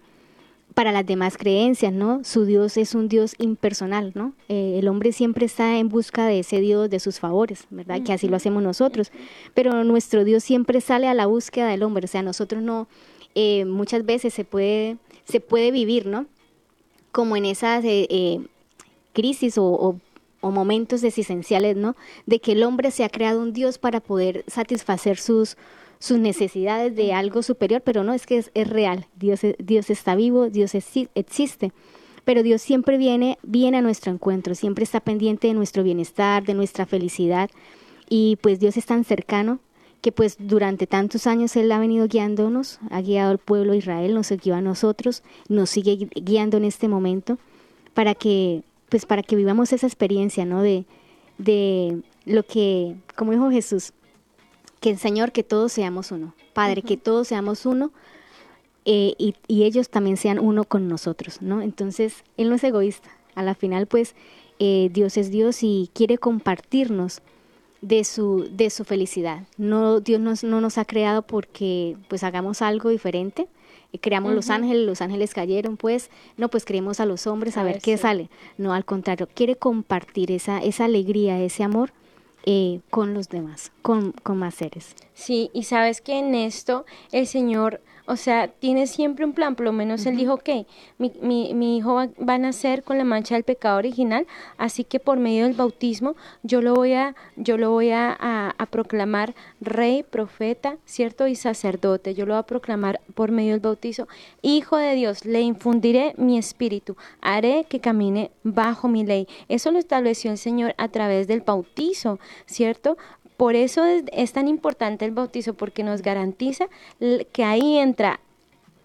[SPEAKER 4] para las demás creencias, ¿no? Su Dios es un Dios impersonal, ¿no? Eh, el hombre siempre está en busca de ese Dios, de sus favores, ¿verdad? Que así lo hacemos nosotros. Pero nuestro Dios siempre sale a la búsqueda del hombre, o sea, nosotros no, eh, muchas veces se puede, se puede vivir, ¿no? Como en esas eh, crisis o, o momentos existenciales, ¿no? De que el hombre se ha creado un Dios para poder satisfacer sus, sus necesidades de algo superior, pero no, es que es, es real, Dios, Dios está vivo, Dios existe, pero Dios siempre viene, viene a nuestro encuentro, siempre está pendiente de nuestro bienestar, de nuestra felicidad, y pues Dios es tan cercano que pues durante tantos años Él ha venido guiándonos, ha guiado al pueblo de Israel, nos guió a nosotros, nos sigue guiando en este momento, para que, pues para que vivamos esa experiencia, ¿no? De, de lo que, como dijo Jesús, que el Señor, que todos seamos uno. Padre, que todos seamos uno eh, y, y, ellos también sean uno con nosotros, ¿no? Entonces, Él no es egoísta. A la final, pues, eh, Dios es Dios y quiere compartirnos de su, de su felicidad. No, Dios nos, no nos ha creado porque, pues, hagamos algo diferente. Creamos uh -huh. los ángeles, los ángeles cayeron, pues, no, pues creemos a los hombres a, a ver, ver qué sí. sale. No, al contrario, quiere compartir esa, esa alegría, ese amor eh, con los demás, con, con más seres.
[SPEAKER 2] Sí, y sabes que en esto el Señor, o sea, tiene siempre un plan, por lo menos uh -huh. Él dijo que mi, mi, mi, hijo va, va, a nacer con la mancha del pecado original, así que por medio del bautismo yo lo voy a, yo lo voy a, a, a proclamar rey, profeta, ¿cierto? Y sacerdote, yo lo voy a proclamar por medio del bautizo, hijo de Dios, le infundiré mi espíritu, haré que camine bajo mi ley. Eso lo estableció el Señor a través del bautizo, ¿cierto? Por eso es, tan importante el bautizo, porque nos garantiza que ahí entra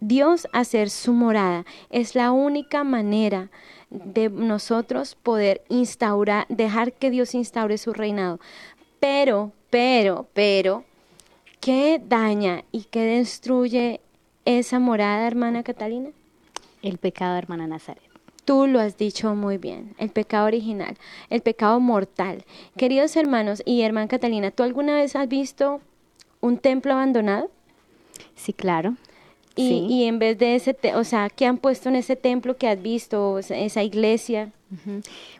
[SPEAKER 2] Dios a hacer su morada. Es la única manera de nosotros poder instaurar, dejar que Dios instaure su reinado. Pero, pero, pero, ¿qué daña y qué destruye esa morada, hermana Catalina?
[SPEAKER 4] El pecado, hermana Nazaret.
[SPEAKER 2] Tú lo has dicho muy bien, el pecado original, el pecado mortal. Queridos hermanos y hermana Catalina, ¿tú alguna vez has visto un templo abandonado?
[SPEAKER 4] Sí, claro.
[SPEAKER 2] Y,
[SPEAKER 4] sí.
[SPEAKER 2] y en vez de ese, o sea, ¿qué han puesto en ese templo que has visto, esa iglesia?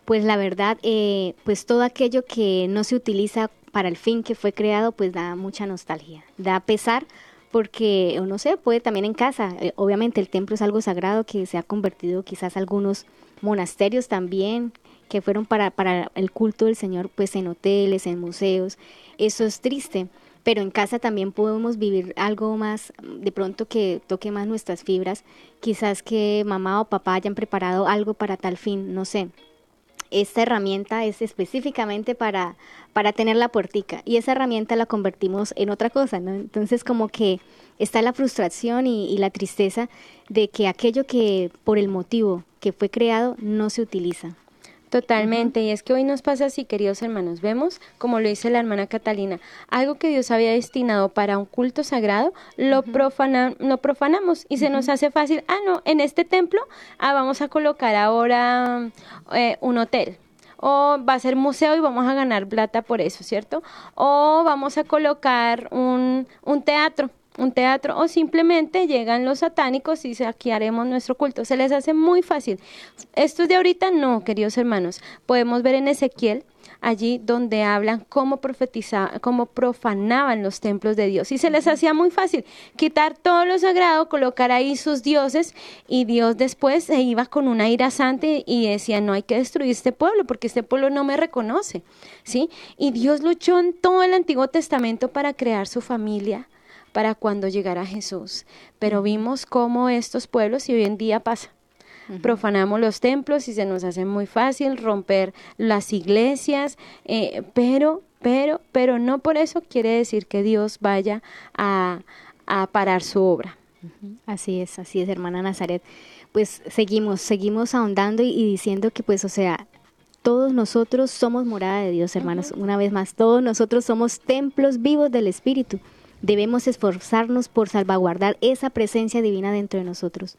[SPEAKER 4] Pues la verdad, eh, pues todo aquello que no se utiliza para el fin que fue creado, pues da mucha nostalgia, da pesar porque, no sé, puede también en casa. Eh, obviamente el templo es algo sagrado que se ha convertido quizás algunos monasterios también que fueron para, para el culto del Señor, pues en hoteles, en museos. Eso es triste, pero en casa también podemos vivir algo más, de pronto que toque más nuestras fibras. Quizás que mamá o papá hayan preparado algo para tal fin, no sé esta herramienta es específicamente para, para tener la puertica y esa herramienta la convertimos en otra cosa, ¿no? Entonces como que está la frustración y, y la tristeza de que aquello que por el motivo que fue creado no se utiliza.
[SPEAKER 2] Totalmente, y es que hoy nos pasa así, queridos hermanos, vemos, como lo dice la hermana Catalina, algo que Dios había destinado para un culto sagrado, lo, uh -huh. profana, lo profanamos y uh -huh. se nos hace fácil, ah, no, en este templo ah, vamos a colocar ahora eh, un hotel, o va a ser museo y vamos a ganar plata por eso, ¿cierto? O vamos a colocar un, un teatro, un teatro o simplemente llegan los satánicos y haremos nuestro culto. Se les hace muy fácil. Esto es de ahorita, no, queridos hermanos. Podemos ver en Ezequiel allí donde hablan cómo profetizaban, cómo profanaban los templos de Dios. Y se les hacía muy fácil quitar todo lo sagrado, colocar ahí sus dioses y Dios después se iba con una ira santa y decía, no hay que destruir este pueblo porque este pueblo no me reconoce. ¿Sí? Y Dios luchó en todo el Antiguo Testamento para crear su familia para cuando llegara Jesús. Pero vimos cómo estos pueblos, y hoy en día pasa, profanamos los templos y se nos hace muy fácil romper las iglesias, eh, pero, pero, pero no por eso quiere decir que Dios vaya a, a parar su obra.
[SPEAKER 4] Así es, así es, hermana Nazaret. Pues seguimos, seguimos ahondando y, diciendo que pues, o sea, todos nosotros somos morada de Dios, hermanos. Una vez más, todos nosotros somos templos vivos del Espíritu. Debemos esforzarnos por salvaguardar esa presencia divina dentro de nosotros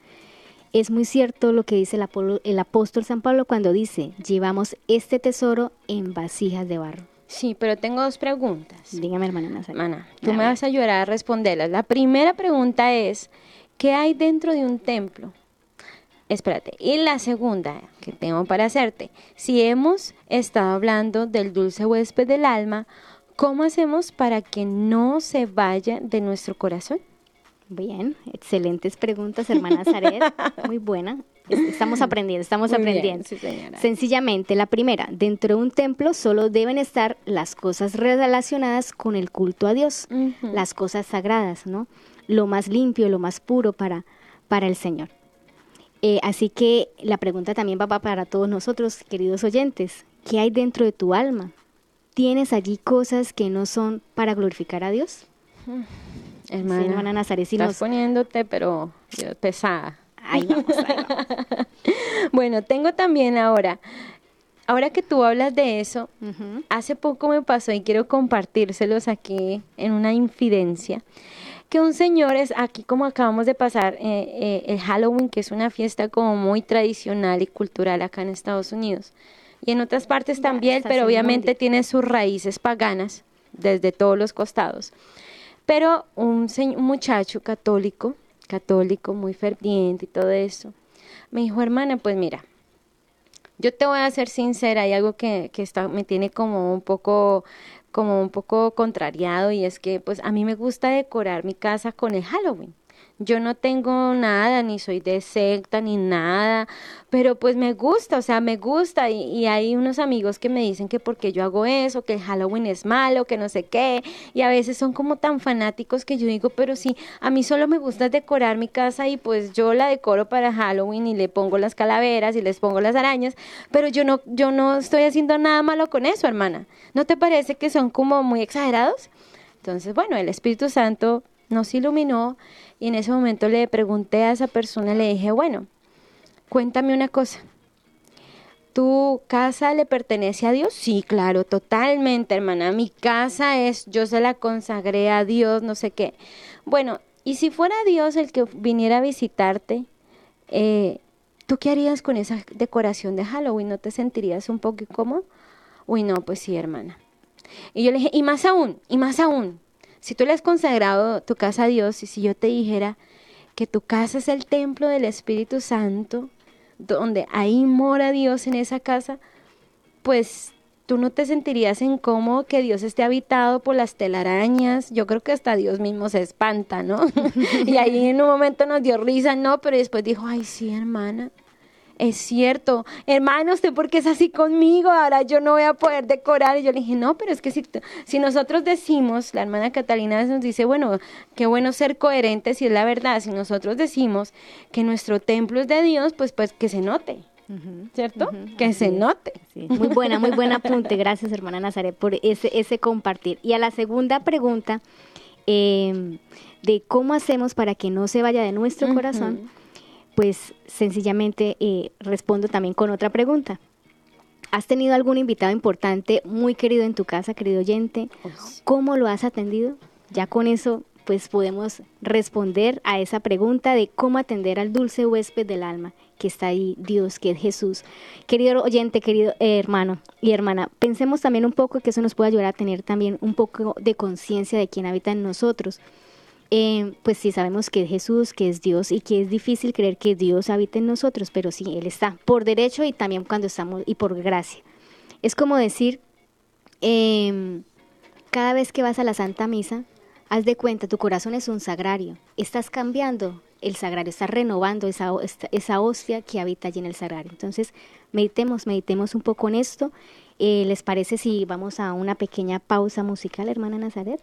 [SPEAKER 4] es muy cierto lo que dice el, apóstol San Pablo cuando dice, llevamos este tesoro en vasijas de barro.
[SPEAKER 2] Sí, pero tengo dos preguntas.
[SPEAKER 4] Dígame, hermana
[SPEAKER 2] Hermana, tú me vas a ayudar a responderlas. La primera pregunta es, ¿qué hay dentro de un templo? Espérate. Y la segunda que tengo para hacerte, si hemos estado hablando del dulce huésped del alma, ¿cómo hacemos para que no se vaya de nuestro corazón?
[SPEAKER 4] Bien, excelentes preguntas, hermana Zaret. Muy buena. Estamos aprendiendo, estamos aprendiendo. Sencillamente, la primera, dentro de un templo solo deben estar las cosas relacionadas con el culto a Dios, las cosas sagradas, ¿no? Lo más limpio, lo más puro para, para el Señor. Eh, así que la pregunta también va para todos nosotros, queridos oyentes. ¿Qué hay dentro de tu alma? ¿Tienes allí cosas que no son para glorificar a Dios?
[SPEAKER 2] Hermana, sí, hermana Nazaret, estás poniéndote, pero pesada.
[SPEAKER 4] Ahí vamos,
[SPEAKER 2] bueno, tengo también ahora, ahora que tú hablas de eso, hace poco me pasó y quiero compartírselos aquí en una infidencia que un señor es aquí como acabamos de pasar eh, eh, el Halloween, que es una fiesta como muy tradicional y cultural acá en Estados Unidos y en otras partes también, pero obviamente tiene sus raíces paganas desde todos los costados. Pero un, muchacho católico, católico, muy ferviente y todo eso, me dijo, hermana, pues mira, yo te voy a ser sincera, hay algo que, que está, me tiene como un poco como un poco contrariado y es que pues a mí me gusta decorar mi casa con el Halloween. Yo no tengo nada, ni soy de secta, ni nada, pero pues me gusta, o sea, me gusta. Y, hay unos amigos que me dicen que porque yo hago eso, que el Halloween es malo, que no sé qué. Y a veces son como tan fanáticos que yo digo, pero sí, a mí solo me gusta decorar mi casa y pues yo la decoro para Halloween y le pongo las calaveras y les pongo las arañas, pero yo no, yo no estoy haciendo nada malo con eso, hermana. ¿No te parece que son como muy exagerados? Entonces, bueno, el Espíritu Santo nos iluminó y en ese momento le pregunté a esa persona, le dije, bueno, cuéntame una cosa. ¿Tu casa le pertenece a Dios? Sí, claro, totalmente, hermana. Mi casa es, yo se la consagré a Dios, no sé qué. Bueno, y si fuera Dios el que viniera a visitarte, eh, ¿tú qué harías con esa decoración de Halloween? ¿No te sentirías un poco incómodo? Uy, no, pues sí, hermana. Y yo le dije, y más aún, y más aún, si tú le has consagrado tu casa a Dios y si yo te dijera que tu casa es el templo del Espíritu Santo, donde ahí mora Dios en esa casa, pues tú no te sentirías incómodo que Dios esté habitado por las telarañas. Yo creo que hasta Dios mismo se espanta, ¿no? y ahí en un momento nos dio risa, no, pero después dijo, ay, sí, hermana, es cierto, hermano, ¿usted por qué es así conmigo? Ahora yo no voy a poder decorar. Y yo le dije, no, pero es que si, si nosotros decimos, la hermana Catalina nos dice, bueno, qué bueno ser coherentes si es la verdad. Si nosotros decimos que nuestro templo es de Dios, pues, pues que se note. ¿Cierto? que se note.
[SPEAKER 4] Muy buena, muy buena apunte. Gracias, hermana Nazaret, por ese, ese compartir. Y a la segunda pregunta, em, de cómo hacemos para que no se vaya de nuestro corazón, pues sencillamente eh, respondo también con otra pregunta. ¿Has tenido algún invitado importante muy querido en tu casa, querido oyente? ¿Cómo lo has atendido? Ya con eso pues podemos responder a esa pregunta de cómo atender al dulce huésped del alma que está ahí, Dios, que es Jesús. Querido oyente, querido eh, hermano y hermana, pensemos también un poco que eso nos puede ayudar a tener también un poco de conciencia de quién habita en nosotros. Eh, pues sí sabemos que es Jesús, que es Dios y que es difícil creer que Dios habita en nosotros, pero sí, Él está por derecho y también cuando estamos y por gracia. Es como decir, em, cada vez que vas a la Santa Misa, haz de cuenta, tu corazón es un sagrario, estás cambiando el sagrario, estás renovando esa, esa hostia que habita allí en el sagrario. Entonces, meditemos, meditemos un poco en esto. Eh, ¿Les parece si vamos a una pequeña pausa musical, hermana Nazaret?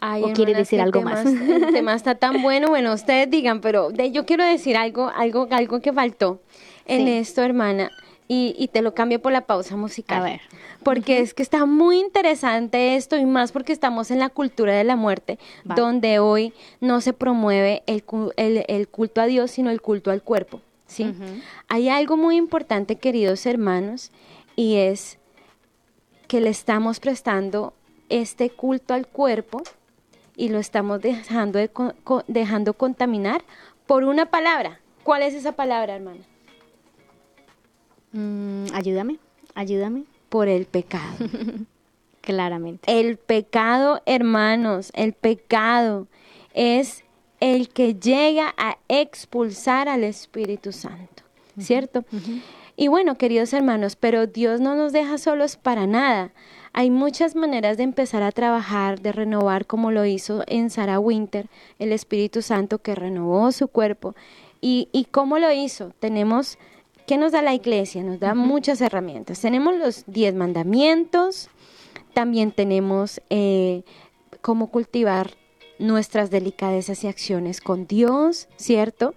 [SPEAKER 2] Ay,
[SPEAKER 4] ¿O quiere decir algo más?
[SPEAKER 2] El tema está tan bueno, bueno, ustedes digan, pero de- yo quiero decir algo, algo, algo que faltó en
[SPEAKER 4] Sí.
[SPEAKER 2] esto, hermana, y, y te lo cambio por la pausa musical.
[SPEAKER 4] A ver.
[SPEAKER 2] Porque es que está muy interesante esto y más porque estamos en la cultura de la muerte, donde hoy no se promueve el, cu- el- el culto a Dios, sino el culto al cuerpo. ¿sí? Hay algo muy importante, queridos hermanos, y es que le estamos prestando este culto al cuerpo y lo estamos dejando, de dejando contaminar por una palabra. ¿Cuál es esa palabra, hermana?
[SPEAKER 4] Mm, ayúdame, ayúdame.
[SPEAKER 2] Por el pecado.
[SPEAKER 4] Claramente.
[SPEAKER 2] El pecado, hermanos, el pecado es el que llega a expulsar al Espíritu Santo, ¿cierto? Y bueno, queridos hermanos, pero Dios no nos deja solos para nada. Hay muchas maneras de empezar a trabajar, de renovar, como lo hizo en Sarah Winter, el Espíritu Santo que renovó su cuerpo. ¿Y, y cómo lo hizo? Tenemos, ¿qué nos da la iglesia? Nos da muchas herramientas. Tenemos los diez mandamientos, también tenemos eh, cómo cultivar nuestras delicadezas y acciones con Dios, ¿cierto?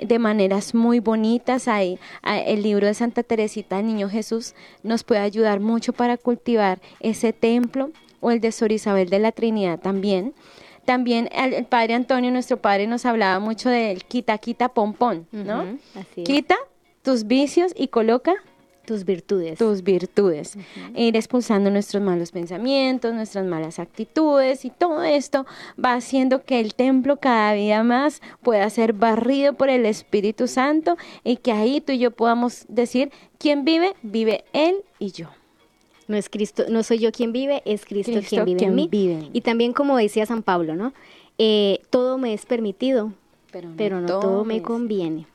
[SPEAKER 2] De maneras muy bonitas. Hay, el libro de Santa Teresita del Niño Jesús nos puede ayudar mucho para cultivar ese templo o el de Sor Isabel de la Trinidad también. También el, el Padre Antonio, nuestro Padre, nos hablaba mucho del quita, quita, pompón, ¿no?
[SPEAKER 4] Así.
[SPEAKER 2] Quita tus vicios y coloca
[SPEAKER 4] tus virtudes.
[SPEAKER 2] tus virtudes, ir expulsando nuestros malos pensamientos, nuestras malas actitudes y todo esto va haciendo que el templo cada día más pueda ser barrido por el Espíritu Santo y que ahí tú y yo podamos decir, ¿quién vive? Vive Él y yo.
[SPEAKER 4] No es Cristo, no soy yo quien vive, es Cristo,
[SPEAKER 2] Cristo
[SPEAKER 4] quien vive
[SPEAKER 2] quien
[SPEAKER 4] en mí.
[SPEAKER 2] vive en mí.
[SPEAKER 4] Y también como decía San Pablo, ¿no? Eh, todo me es permitido,
[SPEAKER 2] Pero no
[SPEAKER 4] pero no todo,
[SPEAKER 2] todo
[SPEAKER 4] me conviene.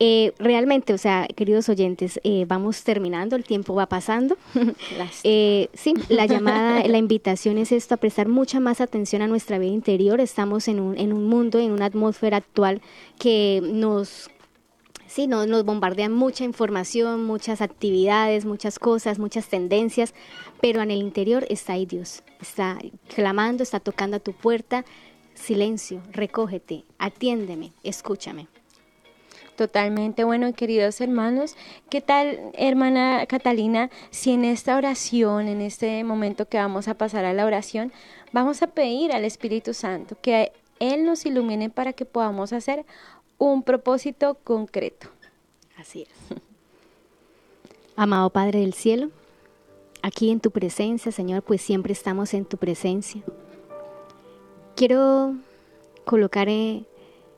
[SPEAKER 4] Eh, realmente, o sea, queridos oyentes, eh, vamos terminando, el tiempo va pasando. Eh, sí, la llamada, la invitación es esto, a prestar mucha más atención a nuestra vida interior. Estamos en un, en un mundo, en una atmósfera actual que nos, sí, no- nos bombardean mucha información, muchas actividades, muchas cosas, muchas tendencias, pero en el interior está ahí Dios, está clamando, está tocando a tu puerta. Silencio, recógete, atiéndeme, escúchame.
[SPEAKER 2] Totalmente bueno, queridos hermanos. ¿Qué tal, hermana Catalina, si en esta oración, en este momento que vamos a pasar a la oración, vamos a pedir al Espíritu Santo que Él nos ilumine para que podamos hacer un propósito concreto?
[SPEAKER 4] Así es. Amado Padre del Cielo, aquí en tu presencia, Señor, pues siempre estamos en tu presencia. Quiero colocar eh,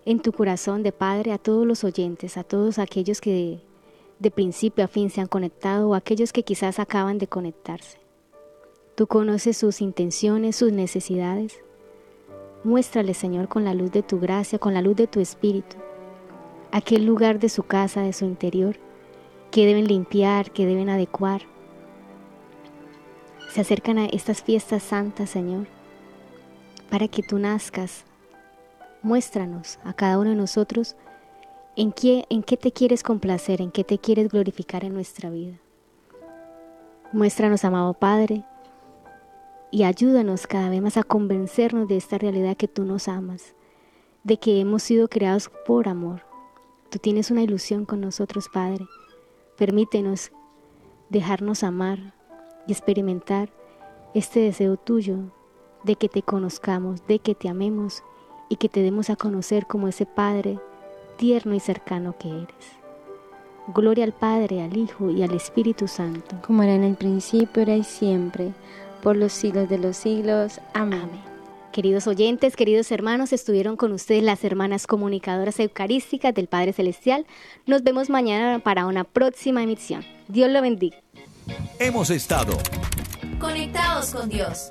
[SPEAKER 4] en tu corazón de Padre a todos los oyentes, a todos aquellos que de principio a fin se han conectado o aquellos que quizás acaban de conectarse. Tú conoces sus intenciones, sus necesidades. Muéstrales, Señor, con la luz de tu gracia, con la luz de tu espíritu, aquel lugar de su casa, de su interior, que deben limpiar, que deben adecuar. Se acercan a estas fiestas santas, Señor, para que tú nazcas. Muéstranos a cada uno de nosotros en qué, en qué te quieres complacer, en qué te quieres glorificar en nuestra vida. Muéstranos, amado Padre, y ayúdanos cada vez más a convencernos de esta realidad que tú nos amas, de que hemos sido creados por amor. Tú tienes una ilusión con nosotros, Padre. Permítenos dejarnos amar y experimentar este deseo tuyo de que te conozcamos, de que te amemos y que te demos a conocer como ese Padre tierno y cercano que eres. Gloria al Padre, al Hijo y al Espíritu Santo.
[SPEAKER 2] Como era en el principio, era y siempre, por los siglos de los siglos. Amén.
[SPEAKER 4] Amén. Queridos oyentes, queridos hermanos, estuvieron con ustedes las hermanas comunicadoras eucarísticas del Padre Celestial. Nos vemos mañana para una próxima emisión. Dios lo bendiga.
[SPEAKER 1] Hemos estado
[SPEAKER 5] Conectados con Dios.